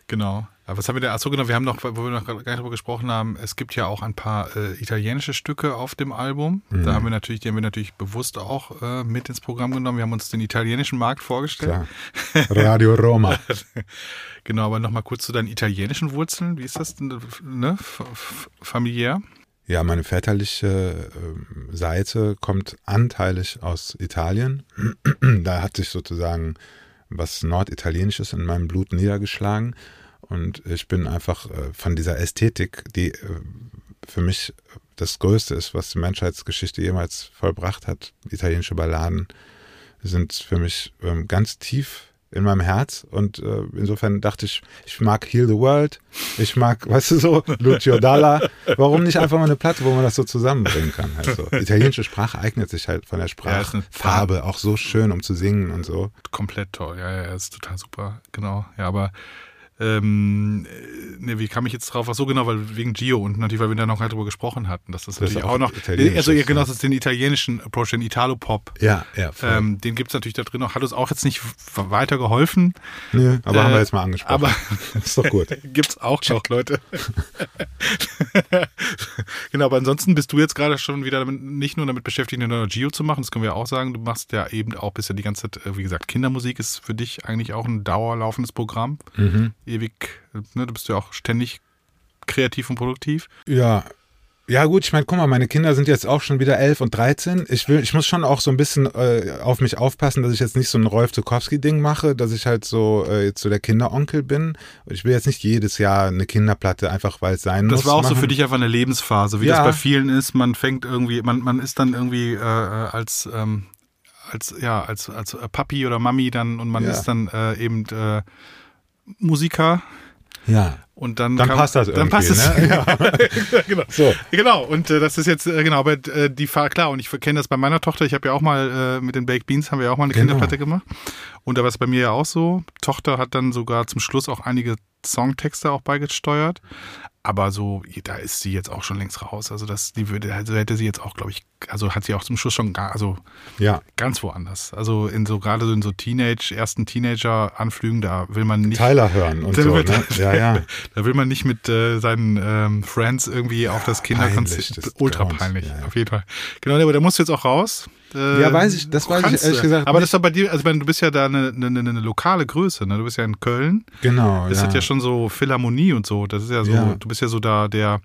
Speaker 4: genau. Aber was haben wir denn? Achso, genau, wir haben noch, wo wir noch gar nicht drüber gesprochen haben, es gibt ja auch ein paar äh, italienische Stücke auf dem Album.
Speaker 5: Mhm.
Speaker 4: Da haben wir natürlich, die haben wir natürlich bewusst auch äh, mit ins Programm genommen. Wir haben uns den italienischen Markt vorgestellt.
Speaker 5: Klar. Radio Roma.
Speaker 4: Genau, aber nochmal kurz zu deinen italienischen Wurzeln. Wie ist das denn, ne? F familiär?
Speaker 5: Ja, meine väterliche ähm, Seite kommt anteilig aus Italien. da hat sich sozusagen was Norditalienisches in meinem Blut niedergeschlagen. Und ich bin einfach äh, von dieser Ästhetik, die äh, für mich das Größte ist, was die Menschheitsgeschichte jemals vollbracht hat. Italienische Balladen sind für mich ähm, ganz tief in meinem Herz und äh, insofern dachte ich, ich mag Heal the World, ich mag, weißt du so, Lucio Dalla. Warum nicht einfach mal eine Platte, wo man das so zusammenbringen kann? Halt so. Italienische Sprache eignet sich halt von der
Speaker 4: Ja,
Speaker 5: Sprachfarbe auch so schön, um zu singen und so.
Speaker 4: Komplett toll, ja, ja, ist total super, genau. Ja, aber ähm, äh, ne, wie kam ich jetzt drauf? Ach so genau, weil wegen Gio und natürlich, weil wir da noch halt drüber gesprochen hatten, dass das,
Speaker 5: Das
Speaker 4: natürlich
Speaker 5: auch
Speaker 4: auch, noch, also ja, genau, das ist den italienischen Approach, den Italo-Pop.
Speaker 5: Ja, ja.
Speaker 4: Ähm, den gibt's natürlich da drin noch. Hat uns auch jetzt nicht weiter geholfen.
Speaker 5: Nö, aber haben
Speaker 4: äh,
Speaker 5: wir jetzt mal angesprochen.
Speaker 4: Aber
Speaker 5: ist doch gut.
Speaker 4: gibt's auch noch, Leute. genau, aber ansonsten bist du jetzt gerade schon wieder damit, nicht nur damit beschäftigt, eine neue Gio zu machen, das können wir auch sagen. Du machst ja eben auch bisher die ganze Zeit, äh, wie gesagt, Kindermusik ist für dich eigentlich auch ein dauerlaufendes Programm.
Speaker 5: Mhm.
Speaker 4: Ewig, ne, du bist ja auch ständig kreativ und produktiv.
Speaker 5: Ja. Ja gut, ich meine, guck mal, meine Kinder sind jetzt auch schon wieder 11 und 13. Ich will, ich muss schon auch so ein bisschen äh, auf mich aufpassen, dass ich jetzt nicht so ein Rolf Zukowski-Ding mache, dass ich halt so äh, jetzt so der Kinderonkel bin. Ich will jetzt nicht jedes Jahr eine Kinderplatte, einfach weil es sein muss.
Speaker 4: Das war auch so
Speaker 5: machen.
Speaker 4: für dich einfach eine Lebensphase, wie
Speaker 5: Ja.
Speaker 4: das bei vielen ist. Man fängt irgendwie, man, man ist dann irgendwie äh, äh, als, ähm, als, ja, als, als Papi oder Mami dann und man
Speaker 5: Ja.
Speaker 4: ist dann äh, eben äh, Musiker
Speaker 5: Ja.
Speaker 4: Und dann,
Speaker 5: Dann
Speaker 4: kam-
Speaker 5: passt das
Speaker 4: Dann
Speaker 5: irgendwie,
Speaker 4: passt es.
Speaker 5: ne? Ja.
Speaker 4: genau.
Speaker 5: So.
Speaker 4: Genau, und äh, das ist jetzt, äh, genau, aber äh, die Fahr klar, und ich kenne das bei meiner Tochter, ich habe ja auch mal äh, mit den Baked Beans, haben wir ja auch mal eine
Speaker 5: Genau.
Speaker 4: Kinderplatte gemacht. Und da war es bei mir ja auch so. Tochter hat dann sogar zum Schluss auch einige Songtexte auch beigesteuert. Aber so, da ist sie jetzt auch schon längst raus. Also das, die würde, also hätte sie jetzt auch, glaube ich, also hat sie auch zum Schluss schon gar, also
Speaker 5: Ja.
Speaker 4: ganz woanders. Also in so gerade so in so Teenage, ersten Teenager-Anflügen, da will man nicht.
Speaker 5: Tyler hören und so, ne? Ja, ja.
Speaker 4: Da will man nicht mit äh, seinen ähm, Friends irgendwie auf das Kinderkonzert. Ultra peinlich, ja, ja. auf jeden Fall. Genau, aber da musst du jetzt auch raus.
Speaker 5: Äh, ja, weiß ich, das weiß ich ehrlich gesagt.
Speaker 4: Aber nicht. das ist doch bei dir, also du bist ja da eine, eine, eine lokale Größe, ne? Du bist ja in Köln.
Speaker 5: Genau.
Speaker 4: Das ja. ist ja schon so Philharmonie und so. Das ist ja so, ja. du bist ja so da der,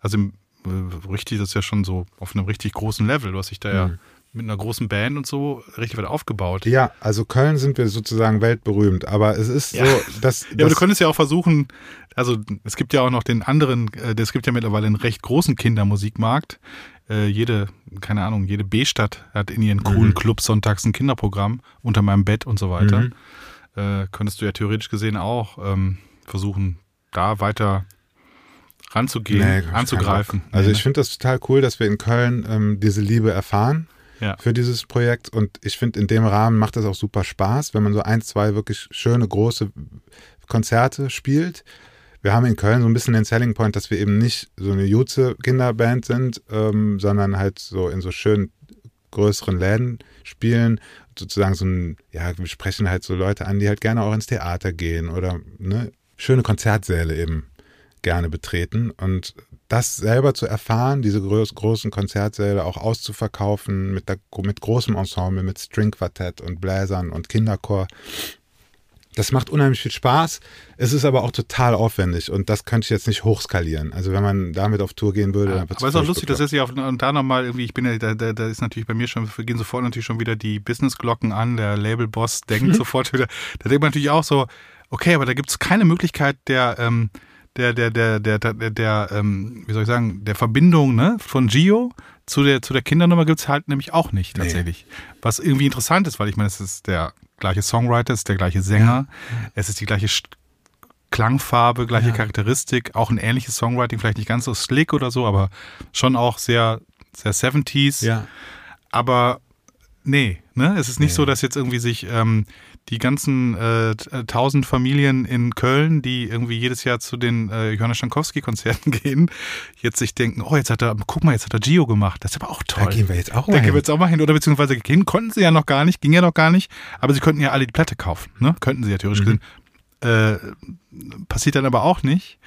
Speaker 4: also im, äh, richtig, das ist ja schon so auf einem richtig großen Level. Du hast dich da mhm. ja mit einer großen Band und so richtig weit aufgebaut.
Speaker 5: Ja, also Köln sind wir sozusagen weltberühmt, aber es ist
Speaker 4: ja.
Speaker 5: so, dass.
Speaker 4: ja, aber du könntest ja auch versuchen, also es gibt ja auch noch den anderen, äh, es gibt ja mittlerweile einen recht großen Kindermusikmarkt. Äh, jede, keine Ahnung, jede B-Stadt hat in ihren coolen mhm. Club sonntags ein Kinderprogramm unter meinem Bett und so weiter. Mhm. Äh, könntest du ja theoretisch gesehen auch ähm, versuchen, da weiter ranzugehen, nee, anzugreifen.
Speaker 5: Also ich finde das total cool, dass wir in Köln ähm, diese Liebe erfahren ja. für dieses Projekt. Und ich finde, in dem Rahmen macht das auch super Spaß, wenn man so ein, zwei wirklich schöne, große Konzerte spielt. Wir haben in Köln so ein bisschen den Selling Point, dass wir eben nicht so eine Jutze-Kinderband sind, ähm, sondern halt so in so schönen größeren Läden spielen. Sozusagen so ein, ja, wir sprechen halt so Leute an, die halt gerne auch ins Theater gehen oder ne, schöne Konzertsäle eben gerne betreten. Und das selber zu erfahren, diese groß, großen Konzertsäle auch auszuverkaufen mit, der, mit großem Ensemble, mit Stringquartett und Bläsern und Kinderchor, das macht unheimlich viel Spaß. Es ist aber auch total aufwendig und das könnte ich jetzt nicht hochskalieren. Also wenn man damit auf Tour gehen würde,
Speaker 4: ja, dann wird Aber es ist auch lustig, dass ist ja auf, und da nochmal irgendwie, ich bin ja, da, da, da ist natürlich bei mir schon, gehen sofort natürlich schon wieder die Businessglocken an, der Labelboss denkt sofort wieder, da denkt man natürlich auch so, okay, aber da gibt es keine Möglichkeit der, ähm, der, der, der, der, der, der ähm, wie soll ich sagen, der Verbindung ne, von Gio zu der, zu der Kindernummer gibt es halt nämlich auch nicht tatsächlich. Nee. Was irgendwie interessant ist, weil ich meine, es ist der gleiche Songwriter, es ist der gleiche Sänger, ja. es ist die gleiche Klangfarbe, gleiche ja. Charakteristik, auch ein ähnliches Songwriting, vielleicht nicht ganz so slick oder so, aber schon auch sehr, sehr 70s.
Speaker 5: Ja.
Speaker 4: Aber nee, ne? Es ist nicht nee. so, dass jetzt irgendwie sich ähm, die ganzen äh, äh, tausend Familien in Köln, die irgendwie jedes Jahr zu den äh, Johannes Stankowski-Konzerten gehen, jetzt sich denken, oh, jetzt hat er, guck mal, jetzt hat er Gio gemacht. Das ist aber auch toll. Da
Speaker 5: gehen wir jetzt auch mal
Speaker 4: da hin. Da gehen wir jetzt auch mal hin. Oder beziehungsweise gehen konnten sie ja noch gar nicht, ging ja noch gar nicht, aber sie könnten ja alle die Platte kaufen. Ne? Könnten sie ja theoretisch mhm. gesehen. Äh, passiert dann aber auch nicht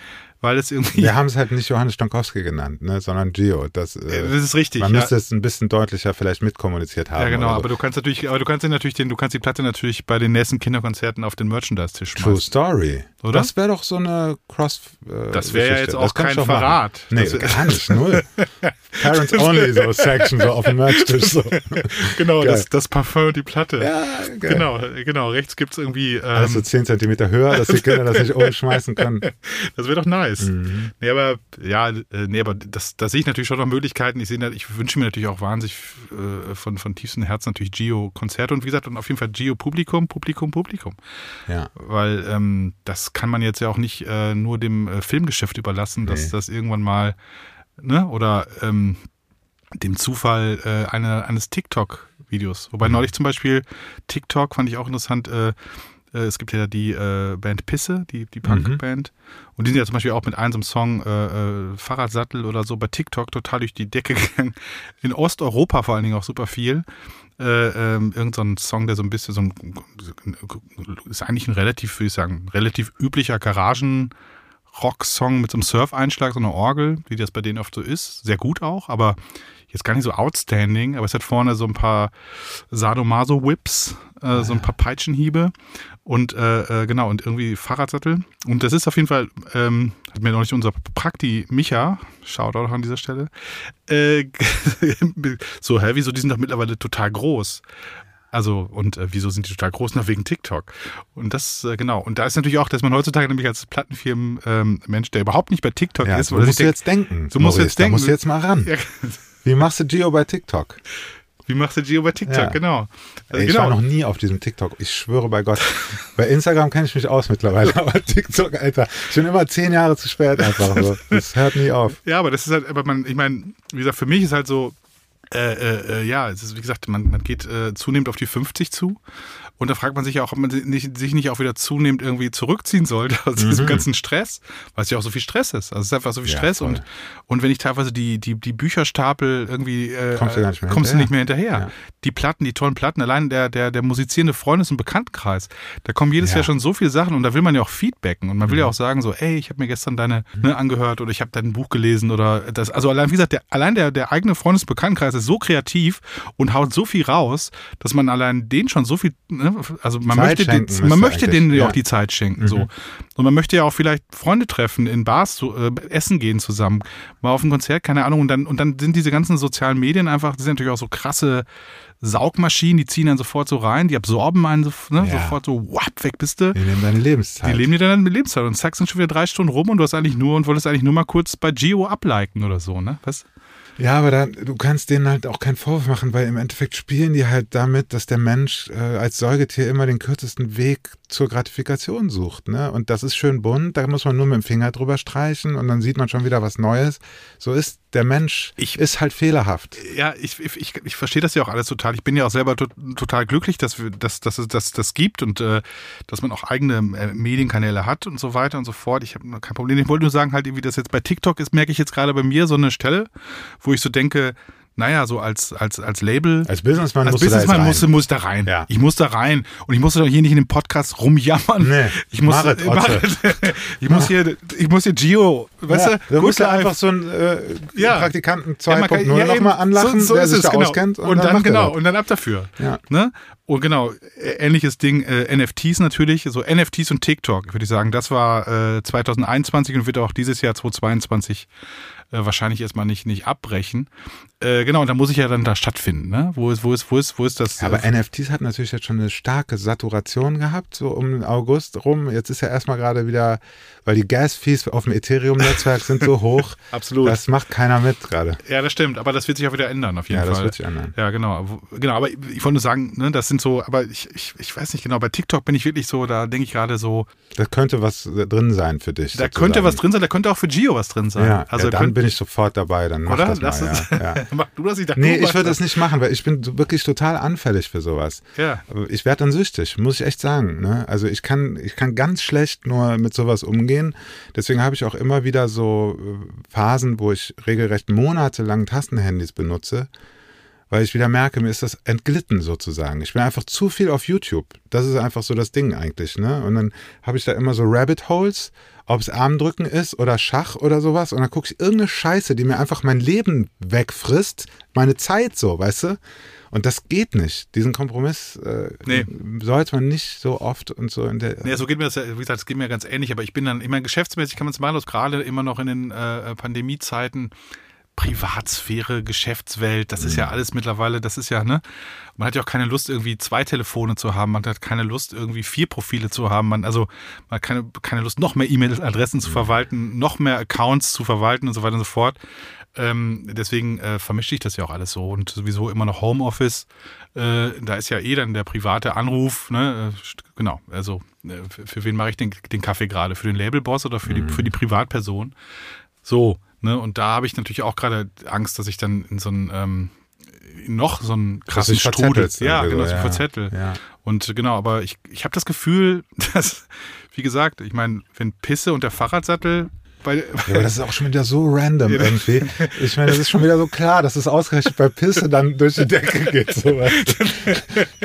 Speaker 4: weil es irgendwie.
Speaker 5: Wir haben es halt nicht Johannes Stankowski genannt, ne, sondern Gio. Das,
Speaker 4: äh, das ist richtig.
Speaker 5: Man ja. müsste es ein bisschen deutlicher vielleicht mitkommuniziert haben.
Speaker 4: Ja, genau, so. aber du kannst natürlich, aber du kannst natürlich den, du kannst die Platte natürlich bei den nächsten Kinderkonzerten auf den Merchandise-Tisch
Speaker 5: schmeißen. True Story. Oder? Das wäre doch so eine Cross.
Speaker 4: Äh, das wäre ja jetzt auch kein Verrat.
Speaker 5: Nee, das gar nicht, null. Parents Only so Section, so auf dem Merch-Tisch. So.
Speaker 4: genau, das, das Parfum, die Platte.
Speaker 5: Ja,
Speaker 4: geil. Genau, genau. Rechts gibt es irgendwie. Ähm,
Speaker 5: also 10 Zentimeter höher, dass die Kinder das nicht umschmeißen können.
Speaker 4: Das wäre doch nice. Mhm. Nee, aber ja, äh, nee, aber das, da sehe ich natürlich schon noch Möglichkeiten. Ich, sehe, ich wünsche mir natürlich auch wahnsinnig äh, von, von tiefstem Herzen natürlich Geo-Konzerte und wie gesagt, und auf jeden Fall Geo-Publikum, Publikum, Publikum.
Speaker 5: Ja.
Speaker 4: Weil ähm, das kann man jetzt ja auch nicht äh, nur dem äh, Filmgeschäft überlassen, dass nee. das irgendwann mal, ne, oder ähm, dem Zufall äh, eine, eines TikTok-Videos. Wobei mhm. neulich zum Beispiel TikTok fand ich auch interessant, äh, es gibt ja die äh, Band Pisse, die, die Punk-Band. Mhm. Und die sind ja zum Beispiel auch mit einem Song äh, äh, Fahrradsattel oder so bei TikTok total durch die Decke gegangen. In Osteuropa vor allen Dingen auch super viel. Äh, ähm, irgend so ein Song, der so ein bisschen so ein, ist eigentlich ein relativ, würde ich sagen, relativ üblicher Garagen- Rock-Song mit so einem Surf-Einschlag, so einer Orgel, wie das bei denen oft so ist. Sehr gut auch, aber jetzt gar nicht so outstanding. Aber es hat vorne so ein paar Sadomaso-Whips, äh, ah, so ein paar Peitschenhiebe und äh, äh, genau, und irgendwie Fahrradsattel. Und das ist auf jeden Fall, ähm, hat mir noch nicht unser Prakti Micha, Shoutout an dieser Stelle, äh, so, hä, wieso, die sind doch mittlerweile total groß. Also, und äh, wieso sind die total groß? Na, wegen TikTok. Und das, äh, genau. Und da ist natürlich auch, dass man heutzutage nämlich als Plattenfirmen-Mensch, ähm, der überhaupt nicht bei TikTok
Speaker 5: ja,
Speaker 4: ist.
Speaker 5: So musst du jetzt denken.
Speaker 4: So musst du jetzt denken.
Speaker 5: Da musst du jetzt mal ran. Ja. Wie machst du Geo bei TikTok?
Speaker 4: Wie machst du Geo bei TikTok? Ja. Genau.
Speaker 5: Also, ich genau. war noch nie auf diesem TikTok. Ich schwöre bei Gott. bei Instagram kenne ich mich aus mittlerweile, aber TikTok, Alter, ich bin immer zehn Jahre zu spät einfach. So. Das hört nie auf.
Speaker 4: Ja, aber das ist halt, aber man, ich meine, wie gesagt, für mich ist halt so, äh, äh, äh, ja, es ist wie gesagt, man, man geht äh, zunehmend auf die 50 zu Und da fragt man sich ja auch, ob man nicht, sich nicht auch wieder zunehmend irgendwie zurückziehen sollte aus diesem
Speaker 5: Mhm.
Speaker 4: ganzen Stress, weil es ja auch so viel Stress ist. Also es ist einfach so viel
Speaker 5: Ja,
Speaker 4: Stress
Speaker 5: voll.
Speaker 4: und, und wenn ich teilweise die, die, die Bücherstapel irgendwie äh,
Speaker 5: Kommst du nicht mehr
Speaker 4: kommst du nicht
Speaker 5: hinterher.
Speaker 4: mehr hinterher.
Speaker 5: Ja.
Speaker 4: Die Platten, die tollen Platten, allein der, der, der musizierende Freundes- und Bekanntenkreis, da kommen jedes
Speaker 5: Ja. Mhm.
Speaker 4: Jahr schon so viele Sachen und da will man ja auch feedbacken und man will ja auch sagen so, ey, ich habe mir gestern deine ne, angehört oder ich habe dein Buch gelesen oder das, also allein, wie gesagt, der, allein der, der eigene Freundes- und Bekanntenkreis ist so kreativ und haut so viel raus, dass man allein den schon so viel, ne, also man
Speaker 5: Zeit
Speaker 4: möchte, den, man möchte denen ja auch die Zeit schenken, so.
Speaker 5: Mhm.
Speaker 4: Und man möchte ja auch vielleicht Freunde treffen, in Bars zu, äh, essen gehen zusammen, mal auf ein Konzert, keine Ahnung. Und dann, und dann sind diese ganzen sozialen Medien einfach, die sind natürlich auch so krasse Saugmaschinen, die ziehen dann sofort so rein, die absorben einen so, ne,
Speaker 5: Ja.
Speaker 4: sofort so, wap, weg bist du.
Speaker 5: Die nehmen deine Lebenszeit.
Speaker 4: Die leben dir dann mit Lebenszeit und zack, sind schon wieder drei Stunden rum und du hast eigentlich nur und wolltest eigentlich nur mal kurz bei Geo abliken oder so, ne? Was?
Speaker 5: Ja, aber dann, du kannst denen halt auch keinen Vorwurf machen, weil im Endeffekt spielen die halt damit, dass der Mensch äh, als Säugetier immer den kürzesten Weg zur Gratifikation sucht. Ne? Und das ist schön bunt, da muss man nur mit dem Finger drüber streichen und dann sieht man schon wieder was Neues. So ist der Mensch,
Speaker 4: Ich-
Speaker 5: ist halt fehlerhaft.
Speaker 4: Ja, ich, ich, ich, verstehe das ja auch alles total. Ich bin ja auch selber to total glücklich, dass wir, dass, dass es das, das gibt und äh, dass man auch eigene äh, Medienkanäle hat und so weiter und so fort. Ich habe kein Problem. Ich wollte nur sagen, halt, wie das jetzt bei TikTok ist, merke ich jetzt gerade bei mir so eine Stelle, wo ich so denke, naja, so als, als, als Label.
Speaker 5: Als Businessman
Speaker 4: Als
Speaker 5: musst du da
Speaker 4: Businessman
Speaker 5: jetzt
Speaker 4: muss, da rein.
Speaker 5: Ja.
Speaker 4: Ich muss da rein. Und ich muss doch hier nicht in dem Podcast rumjammern.
Speaker 5: Nee,
Speaker 4: ich muss,
Speaker 5: Marit.
Speaker 4: Marit, ich muss hier, ich muss hier Gio, weißt
Speaker 5: ja,
Speaker 4: du,
Speaker 5: du musst ja
Speaker 4: Life.
Speaker 5: einfach so einen äh,
Speaker 4: Ja.
Speaker 5: Praktikanten
Speaker 4: Ja, man
Speaker 5: 2.0
Speaker 4: kann- ja, eben.
Speaker 5: nochmal anlachen,
Speaker 4: so, so
Speaker 5: der
Speaker 4: ist
Speaker 5: sich
Speaker 4: es,
Speaker 5: da
Speaker 4: genau.
Speaker 5: auskennt.
Speaker 4: Und, dann,
Speaker 5: macht er
Speaker 4: genau, und dann ab dafür.
Speaker 5: Ja.
Speaker 4: Ne? Und genau, äh, ähnliches Ding, äh, NFTs natürlich, so NFTs und TikTok, würde ich sagen, das war äh, 2021 und wird auch dieses Jahr 2022 äh, wahrscheinlich erstmal nicht, nicht abbrechen. Äh, genau, und da muss ich ja dann da stattfinden, ne? Wo ist, wo ist, wo ist, wo ist das?
Speaker 5: Ja, aber
Speaker 4: äh,
Speaker 5: NFTs hat natürlich jetzt schon eine starke Saturation gehabt, so um August rum. Jetzt ist ja erstmal gerade wieder, weil die Gas-Fees auf dem Ethereum-Netzwerk sind so hoch.
Speaker 4: Absolut.
Speaker 5: Das macht keiner mit gerade.
Speaker 4: ja, das stimmt, aber das wird sich auch wieder ändern, auf jeden
Speaker 5: Ja,
Speaker 4: Fall.
Speaker 5: das wird sich ändern.
Speaker 4: Ja, genau. Genau, aber ich wollte nur sagen, ne, das sind so, aber ich, ich, ich weiß nicht genau, bei TikTok bin ich wirklich so, da denke ich gerade so,
Speaker 5: Da könnte was drin sein für dich.
Speaker 4: da
Speaker 5: sozusagen.
Speaker 4: könnte was drin sein, da könnte auch für Gio was drin sein.
Speaker 5: Ja,
Speaker 4: also
Speaker 5: ja, dann
Speaker 4: könnt-
Speaker 5: bin ich sofort dabei. Dann mach
Speaker 4: oder?
Speaker 5: das mal.
Speaker 4: Lass
Speaker 5: ja, ja.
Speaker 4: Mach du das, ich dachte,
Speaker 5: Nee, ich würde
Speaker 4: das.
Speaker 5: nicht machen, weil ich bin wirklich total anfällig für sowas.
Speaker 4: Ja.
Speaker 5: Ich werde dann süchtig, muss ich echt sagen. Ne? Also ich kann, ich kann ganz schlecht nur mit sowas umgehen. Deswegen habe ich auch immer wieder so äh, Phasen, wo ich regelrecht monatelang Tastenhandys benutze, weil ich wieder merke, mir ist das entglitten sozusagen. Ich bin einfach zu viel auf YouTube. Das ist einfach so das Ding eigentlich. Ne? Und dann habe ich da immer so Rabbit Holes, ob es Armdrücken ist oder Schach oder sowas. Und dann gucke ich irgendeine Scheiße, die mir einfach mein Leben wegfrisst, meine Zeit so, weißt du? Und das geht nicht. Diesen Kompromiss äh,
Speaker 4: Nee.
Speaker 5: sollte man nicht so oft und so in der.
Speaker 4: Nee, so geht mir das, ja, wie gesagt, es geht mir ganz ähnlich, aber ich bin dann immer geschäftsmäßig, kann man es mal aus, gerade immer noch in den äh, Pandemiezeiten, Privatsphäre, Geschäftswelt, das ist ja alles mittlerweile, das ist ja, ne? Man hat ja auch keine Lust, irgendwie zwei Telefone zu haben, man hat keine Lust, irgendwie vier Profile zu haben, man, also man hat keine, keine Lust, noch mehr E-Mail-Adressen zu verwalten, noch mehr Accounts zu verwalten und so weiter und so fort. Ähm, deswegen äh, vermischt sich das ja auch alles so und sowieso immer noch Homeoffice. Äh, da ist ja eh dann der private Anruf, ne? Äh, genau, also äh, für, für wen mache ich den, den Kaffee gerade? Für den Labelboss oder für die, für die Privatperson? So, ne? Und da habe ich natürlich auch gerade Angst, dass ich dann in so einen ähm, noch so einen krassen Strudel. Ja, genau,
Speaker 5: so,
Speaker 4: so
Speaker 5: ja.
Speaker 4: verzettel.
Speaker 5: Ja.
Speaker 4: Und genau, aber ich, ich habe das Gefühl, dass, wie gesagt, ich meine, wenn Pisse und der Fahrradsattel bei,
Speaker 5: Ja, aber das ist auch schon wieder so random irgendwie. Ich meine, das ist schon wieder so klar, dass es ausgerechnet bei Pisse dann durch die Decke geht. So.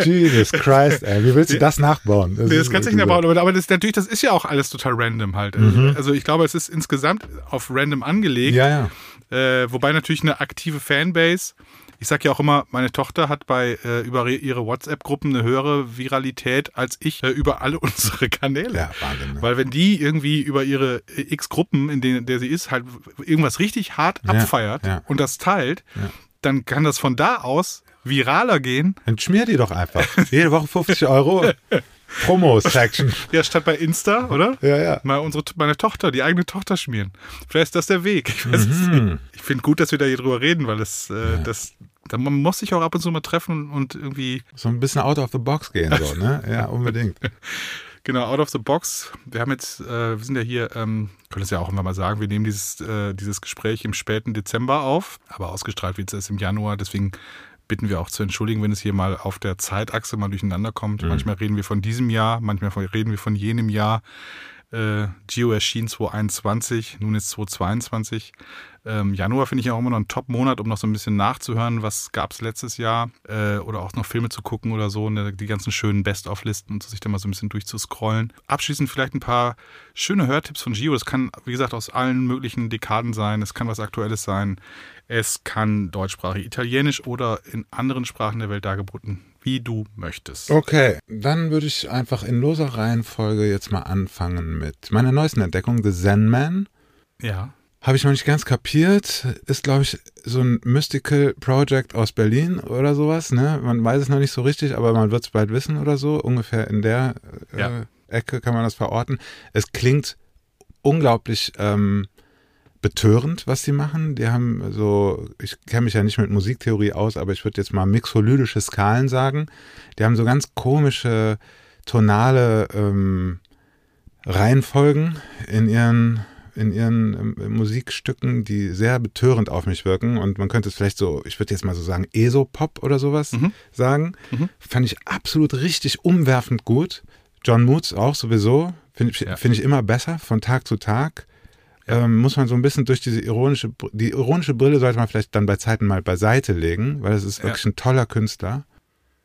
Speaker 5: Jesus Christ, ey. Wie willst du das nachbauen?
Speaker 4: Nee, das kannst du nicht nachbauen, aber, aber das, natürlich, das ist ja auch alles total random halt. Also ich glaube, es ist insgesamt auf random angelegt.
Speaker 5: Ja, ja.
Speaker 4: Äh, wobei natürlich eine aktive Fanbase. Ich sag ja auch immer, meine Tochter hat bei äh, über ihre WhatsApp-Gruppen eine höhere Viralität als ich äh, über alle unsere Kanäle.
Speaker 5: Ja, Wahnsinn. Ne?
Speaker 4: Weil wenn die irgendwie über ihre äh, x Gruppen, in denen der sie ist, halt irgendwas richtig hart
Speaker 5: Ja,
Speaker 4: abfeiert
Speaker 5: ja.
Speaker 4: und das teilt, dann kann das von da aus viraler gehen.
Speaker 5: Dann schmier die doch einfach. Jede Woche 50 Euro. Promo-Section.
Speaker 4: Ja, statt bei Insta, oder?
Speaker 5: Ja, ja.
Speaker 4: Mal unsere, meine Tochter, die eigene Tochter schmieren. Vielleicht ist das der Weg. Ich,
Speaker 5: Mhm.
Speaker 4: ich finde gut, dass wir da hier drüber reden, weil es, äh, das, da, man muss sich auch ab und zu mal treffen und irgendwie,
Speaker 5: So ein bisschen out of the box gehen, so, ne? Ja, unbedingt.
Speaker 4: genau, out of the box. Wir haben jetzt, äh, wir sind ja hier, ähm, können es ja auch immer mal sagen, wir nehmen dieses, äh, dieses Gespräch im späten Dezember auf, aber ausgestrahlt wird es erst im Januar, deswegen bitten wir auch zu entschuldigen, wenn es hier mal auf der Zeitachse mal durcheinander kommt.
Speaker 5: Mhm.
Speaker 4: Manchmal reden wir von diesem Jahr, manchmal reden wir von jenem Jahr. Äh, Gio erschien 2021, nun ist 2022. Ähm, Januar finde ich auch immer noch ein Top-Monat, um noch so ein bisschen nachzuhören, was gab es letztes Jahr äh, oder auch noch Filme zu gucken oder so, ne, die ganzen schönen Best-of-Listen und sich da mal so ein bisschen durchzuscrollen. Abschließend vielleicht ein paar schöne Hörtipps von Gio. Das kann, wie gesagt, aus allen möglichen Dekaden sein. Es kann was Aktuelles sein. Es kann deutschsprachig, italienisch oder in anderen Sprachen der Welt dargeboten, wie du möchtest.
Speaker 5: Okay, dann würde ich einfach in loser Reihenfolge jetzt mal anfangen mit meiner neuesten Entdeckung, The Zen Man.
Speaker 4: Ja.
Speaker 5: Habe ich noch nicht ganz kapiert. Ist, glaube ich, so ein Mystical Project aus Berlin oder sowas. Ne? Man weiß es noch nicht so richtig, aber man wird es bald wissen oder so. Ungefähr in der äh,
Speaker 4: Ja.
Speaker 5: Ecke kann man das verorten. Es klingt unglaublich ähm, betörend, was sie machen. Die haben so, ich kenne mich ja nicht mit Musiktheorie aus, aber ich würde jetzt mal mixolydische Skalen sagen. Die haben so ganz komische tonale ähm, Reihenfolgen in ihren in ihren ähm, Musikstücken, die sehr betörend auf mich wirken. Und man könnte es vielleicht so, ich würde jetzt mal so sagen, ESO-Pop oder sowas
Speaker 4: Mhm.
Speaker 5: sagen.
Speaker 4: Mhm.
Speaker 5: Fand ich absolut richtig umwerfend gut. John Moods auch sowieso. Finde ich,
Speaker 4: Ja.
Speaker 5: find ich immer besser von Tag zu Tag. Ähm, muss man so ein bisschen durch diese ironische, die ironische Brille sollte man vielleicht dann bei Zeiten mal beiseite legen, weil es ist
Speaker 4: Ja.
Speaker 5: wirklich ein toller Künstler.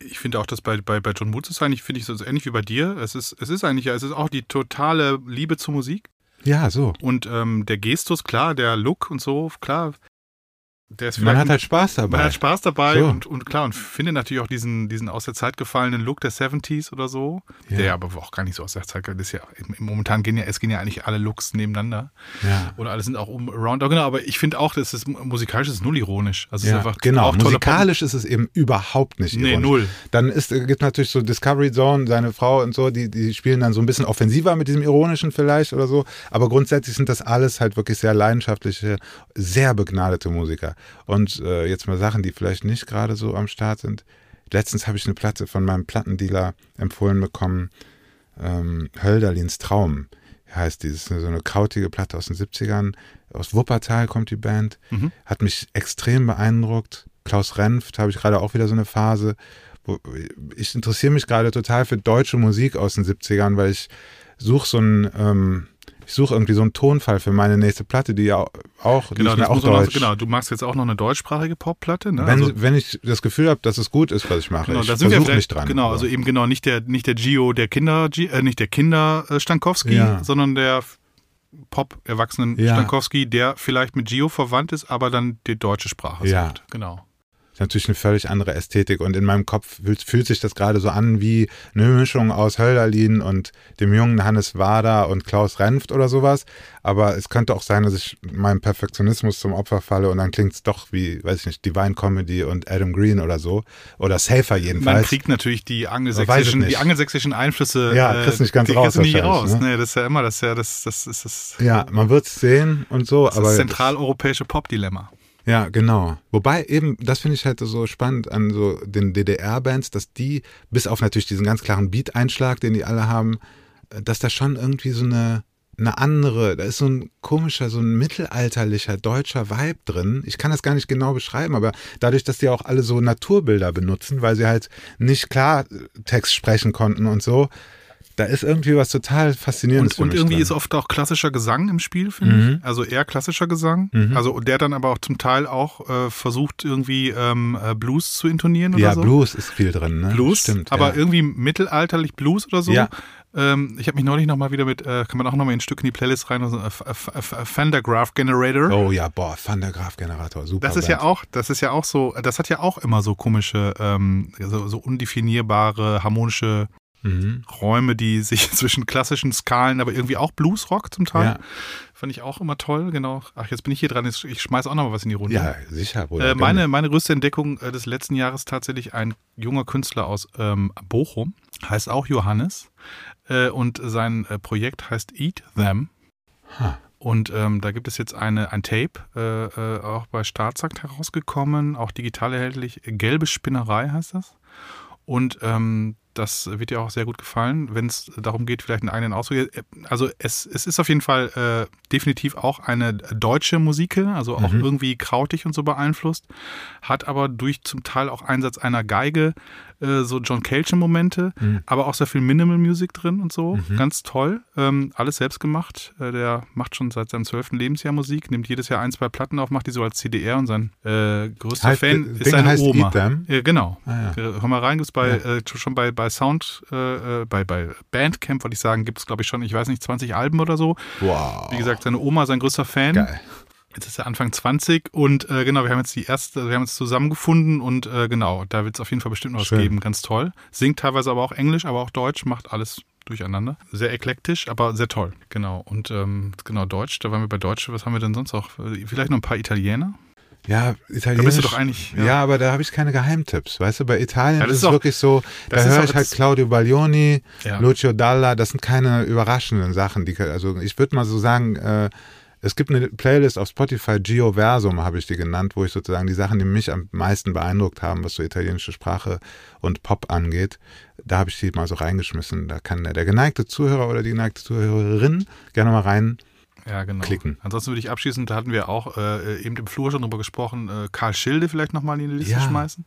Speaker 4: Ich finde auch, dass bei, bei, bei John Woods ist eigentlich, finde ich, so ähnlich wie bei dir. Es ist, es ist eigentlich, ja, es ist auch die totale Liebe zur Musik.
Speaker 5: Ja, so.
Speaker 4: Und ähm, der Gestus, klar, der Look und so, klar,
Speaker 5: Man hat halt Spaß dabei.
Speaker 4: Man hat Spaß dabei
Speaker 5: So.
Speaker 4: und, und klar, und finde natürlich auch diesen, diesen aus der Zeit gefallenen Look der 70s oder so,
Speaker 5: Ja.
Speaker 4: der aber auch gar nicht so aus der Zeit, ist ja, im- momentan gehen ja, es gehen ja eigentlich alle Looks nebeneinander
Speaker 5: ja.
Speaker 4: oder alle sind auch um around, genau, aber ich finde auch, das ist musikalisch ist null ironisch, also es
Speaker 5: Ja,
Speaker 4: ist einfach
Speaker 5: genau. Musikalisch ist es eben überhaupt nicht
Speaker 4: Nee,
Speaker 5: ironisch.
Speaker 4: null.
Speaker 5: Dann ist, gibt natürlich so Discovery Zone, seine Frau und so, die, die spielen dann so ein bisschen offensiver mit diesem Ironischen vielleicht oder so. Aber grundsätzlich sind das alles halt wirklich sehr leidenschaftliche, sehr begnadete Musiker. Und äh, jetzt mal Sachen, die vielleicht nicht gerade so am Start sind. Letztens habe ich eine Platte von meinem Plattendealer empfohlen bekommen. Ähm, Hölderlins Traum heißt dieses, so eine krautige Platte aus den 70ern. Aus Wuppertal kommt die Band.
Speaker 4: Mhm.
Speaker 5: Hat mich extrem beeindruckt. Klaus Renft habe ich gerade auch wieder so eine Phase. Wo ich interessiere mich gerade total für deutsche Musik aus den 70ern, weil ich suche so einen, ähm, ich suche irgendwie so einen Tonfall für meine nächste Platte, die ja auch, die
Speaker 4: Genau, das
Speaker 5: auch deutsch.
Speaker 4: genau, du machst jetzt auch noch eine deutschsprache Popplatte, ne?
Speaker 5: Wenn,
Speaker 4: also,
Speaker 5: wenn ich das Gefühl habe, dass es gut ist, was ich mache,
Speaker 4: Genau,
Speaker 5: ich
Speaker 4: da sind wir vielleicht,
Speaker 5: dran.
Speaker 4: genau,
Speaker 5: aber-
Speaker 4: also eben genau nicht der nicht der Gio der Kinder äh, nicht der Kinder äh, Stankowski,
Speaker 5: Ja.
Speaker 4: sondern der Pop Erwachsenen
Speaker 5: Ja.
Speaker 4: Stankowski, der vielleicht mit Gio verwandt ist, aber dann die deutsche Sprache
Speaker 5: Ja.
Speaker 4: sagt. Genau.
Speaker 5: Ist natürlich eine völlig andere Ästhetik und in meinem Kopf fühlt, fühlt sich das gerade so an wie eine Mischung aus Hölderlin und dem jungen Hannes Wader und Klaus Renft oder sowas. Aber es könnte auch sein, dass ich meinem Perfektionismus zum Opfer falle und dann klingt es doch wie, weiß ich nicht, Divine Comedy und Adam Green oder so. Oder Safer
Speaker 4: Man
Speaker 5: jedenfalls.
Speaker 4: kriegt natürlich die angelsächsischen, die angelsächischen Einflüsse.
Speaker 5: Ja, kriegst nicht ganz
Speaker 4: die
Speaker 5: raus
Speaker 4: kriegst
Speaker 5: wahrscheinlich,
Speaker 4: raus.
Speaker 5: ne?
Speaker 4: Nee, das ist ja immer, das ist ja, das, das ist das,
Speaker 5: ja, man wird es sehen und so,
Speaker 4: das, ist
Speaker 5: aber
Speaker 4: das zentraleuropäische Pop-Dilemma.
Speaker 5: Ja, genau. Wobei eben, das finde ich halt so spannend an so den DDR-Bands, dass die, bis auf natürlich diesen ganz klaren Beat-Einschlag, den die alle haben, äh, dass da schon irgendwie so eine, eine andere, da ist so ein komischer, so ein mittelalterlicher deutscher Vibe drin. Ich kann das gar nicht genau beschreiben, aber dadurch, dass die auch alle so Naturbilder benutzen, weil sie halt nicht Klartext sprechen konnten und so, da ist irgendwie was total Faszinierendes
Speaker 4: Und, und irgendwie
Speaker 5: drin.
Speaker 4: ist oft auch klassischer Gesang im Spiel, finde
Speaker 5: Mhm.
Speaker 4: ich. Also eher klassischer Gesang.
Speaker 5: Mhm.
Speaker 4: Also der dann aber auch zum Teil auch äh, versucht, irgendwie ähm, äh, Blues zu intonieren oder
Speaker 5: ja,
Speaker 4: so.
Speaker 5: Blues ist viel drin, ne?
Speaker 4: Blues,
Speaker 5: Stimmt.
Speaker 4: aber
Speaker 5: ja.
Speaker 4: irgendwie mittelalterlich Blues oder so.
Speaker 5: Ja.
Speaker 4: Ähm, ich habe mich neulich nochmal wieder mit, äh, kann man auch nochmal ein Stück in die Playlist rein, also, äh, F- F- F- Fender Graph Generator.
Speaker 5: Oh ja, boah, Van der Graaf Generator, super.
Speaker 4: Das ist ja
Speaker 5: Band.
Speaker 4: auch, das ist ja auch so, das hat ja auch immer so komische, ähm, so, so undefinierbare, harmonische
Speaker 5: Mhm.
Speaker 4: Räume, die sich zwischen klassischen Skalen, aber irgendwie auch Bluesrock zum Teil.
Speaker 5: Ja.
Speaker 4: Fand ich auch immer toll, genau. Ach, jetzt bin ich hier dran, jetzt, ich schmeiß auch noch mal was in die Runde.
Speaker 5: ja, sicher. Bruder,
Speaker 4: Äh, meine, meine größte Entdeckung äh, des letzten Jahres tatsächlich ein junger Künstler aus ähm, Bochum, heißt auch Johannes. Äh, und sein äh, Projekt heißt Eat Them.
Speaker 5: Ha.
Speaker 4: Und ähm, da gibt es jetzt eine, ein Tape, äh, äh, auch bei Staatsakt herausgekommen, auch digital erhältlich. Gelbe Spinnerei heißt das. Und ähm, das wird dir auch sehr gut gefallen, wenn es darum geht, vielleicht einen eigenen Ausdruck. Also es, es ist auf jeden Fall äh, definitiv auch eine deutsche Musik, also auch mhm. irgendwie krautig und so beeinflusst, hat aber durch zum Teil auch Einsatz einer Geige äh, so John Cage-Momente, mhm. aber auch sehr viel Minimal Music drin und so. Mhm. Ganz toll. Ähm, alles selbst gemacht. Äh, der macht schon seit seinem zwölften Lebensjahr Musik, nimmt jedes Jahr ein, zwei Platten auf, macht die so als CDR und sein äh, größter heißt, Fan ist seine Oma. genau. Ah, ja. Hör mal rein, gibt's bei, ja. Äh, schon bei, bei Sound, äh, bei, bei Bandcamp, wollte ich sagen, gibt es glaube ich schon, ich weiß nicht, 20 Alben oder so. Wow. Wie gesagt, seine Oma, sein größter Fan. Geil. Jetzt ist er Anfang 20 und äh, genau, wir haben jetzt die erste, wir haben uns zusammengefunden und äh, genau, da wird es auf jeden Fall bestimmt noch was geben, ganz toll. Singt teilweise aber auch Englisch, aber auch Deutsch, macht alles durcheinander. Sehr eklektisch, aber sehr toll. Genau. Und ähm, genau, Deutsch, da waren wir bei Deutsch. Was haben wir denn sonst auch? Vielleicht noch ein paar Italiener?
Speaker 5: Ja, Italienisch. Da
Speaker 4: bist du doch eigentlich.
Speaker 5: Ja, ja aber da habe ich keine Geheimtipps. Weißt du, bei Italien ja, ist es wirklich so, da höre ich halt Claudio Baglioni, ja. Lucio Dalla, das sind keine überraschenden Sachen. Die, also ich würde mal so sagen, äh, es gibt eine Playlist auf Spotify, Geoversum habe ich die genannt, wo ich sozusagen die Sachen, die mich am meisten beeindruckt haben, was so italienische Sprache und Pop angeht, da habe ich die mal so reingeschmissen. Da kann der, der geneigte Zuhörer oder die geneigte Zuhörerin gerne mal rein ja, genau. klicken.
Speaker 4: Ansonsten würde ich abschließend, da hatten wir auch äh, eben im Flur schon drüber gesprochen, äh, Karl Schilde vielleicht nochmal in die Liste ja. schmeißen.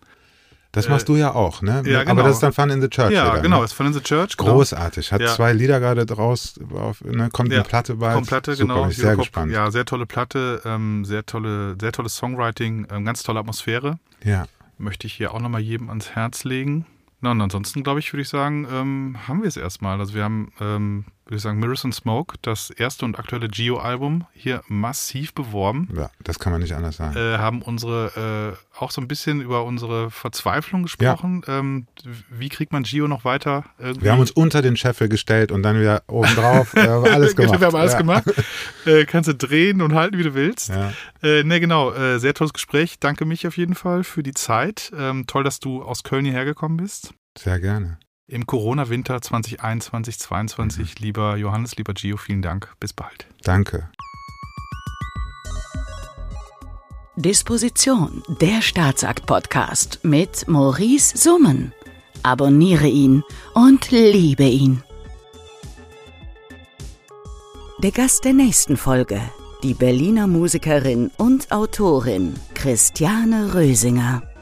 Speaker 5: Das machst du ja auch, ne? Ja, genau. Aber das ist dann Fun in the Church.
Speaker 4: Ja,
Speaker 5: wieder,
Speaker 4: genau,
Speaker 5: ne?
Speaker 4: ist Fun in the Church. Genau.
Speaker 5: Großartig. Hat ja. zwei Lieder gerade draus, auf, ne? kommt ja. eine Platte bald. Kommt
Speaker 4: Platte, Super, genau. Bin ich sehr gespannt. Ja, sehr tolle Platte, ähm, sehr tolle, sehr tolles Songwriting, ähm, ganz tolle Atmosphäre.
Speaker 5: Ja.
Speaker 4: Möchte ich hier auch nochmal jedem ans Herz legen. Na, und ansonsten, glaube ich, würde ich sagen, ähm, haben wir es erstmal. Also wir haben ähm, würde ich sagen, Mirrors and Smoke, das erste und aktuelle Geo-Album, hier massiv beworben.
Speaker 5: Ja, das kann man nicht anders sagen.
Speaker 4: Äh, haben unsere, äh, auch so ein bisschen über unsere Verzweiflung gesprochen. Ja. Ähm, wie kriegt man Geo noch weiter?
Speaker 5: Irgendwie? Wir haben uns unter den Scheffel gestellt und dann wieder oben drauf. äh, alles gemacht.
Speaker 4: Wir haben alles ja. gemacht. Äh, kannst du drehen und halten, wie du willst. Ja. Ne, genau. Äh, sehr tolles Gespräch. Danke mich auf jeden Fall für die Zeit. Ähm, toll, dass du aus Köln hierher gekommen bist.
Speaker 5: Sehr gerne
Speaker 4: im Corona-Winter 2021, 2022. Mhm. Lieber Johannes, lieber Gio, vielen Dank. Bis bald.
Speaker 5: Danke.
Speaker 3: Disposition, der Staatsakt-Podcast mit Maurice Summen. Abonniere ihn und liebe ihn. Der Gast der nächsten Folge, die Berliner Musikerin und Autorin Christiane Rösinger.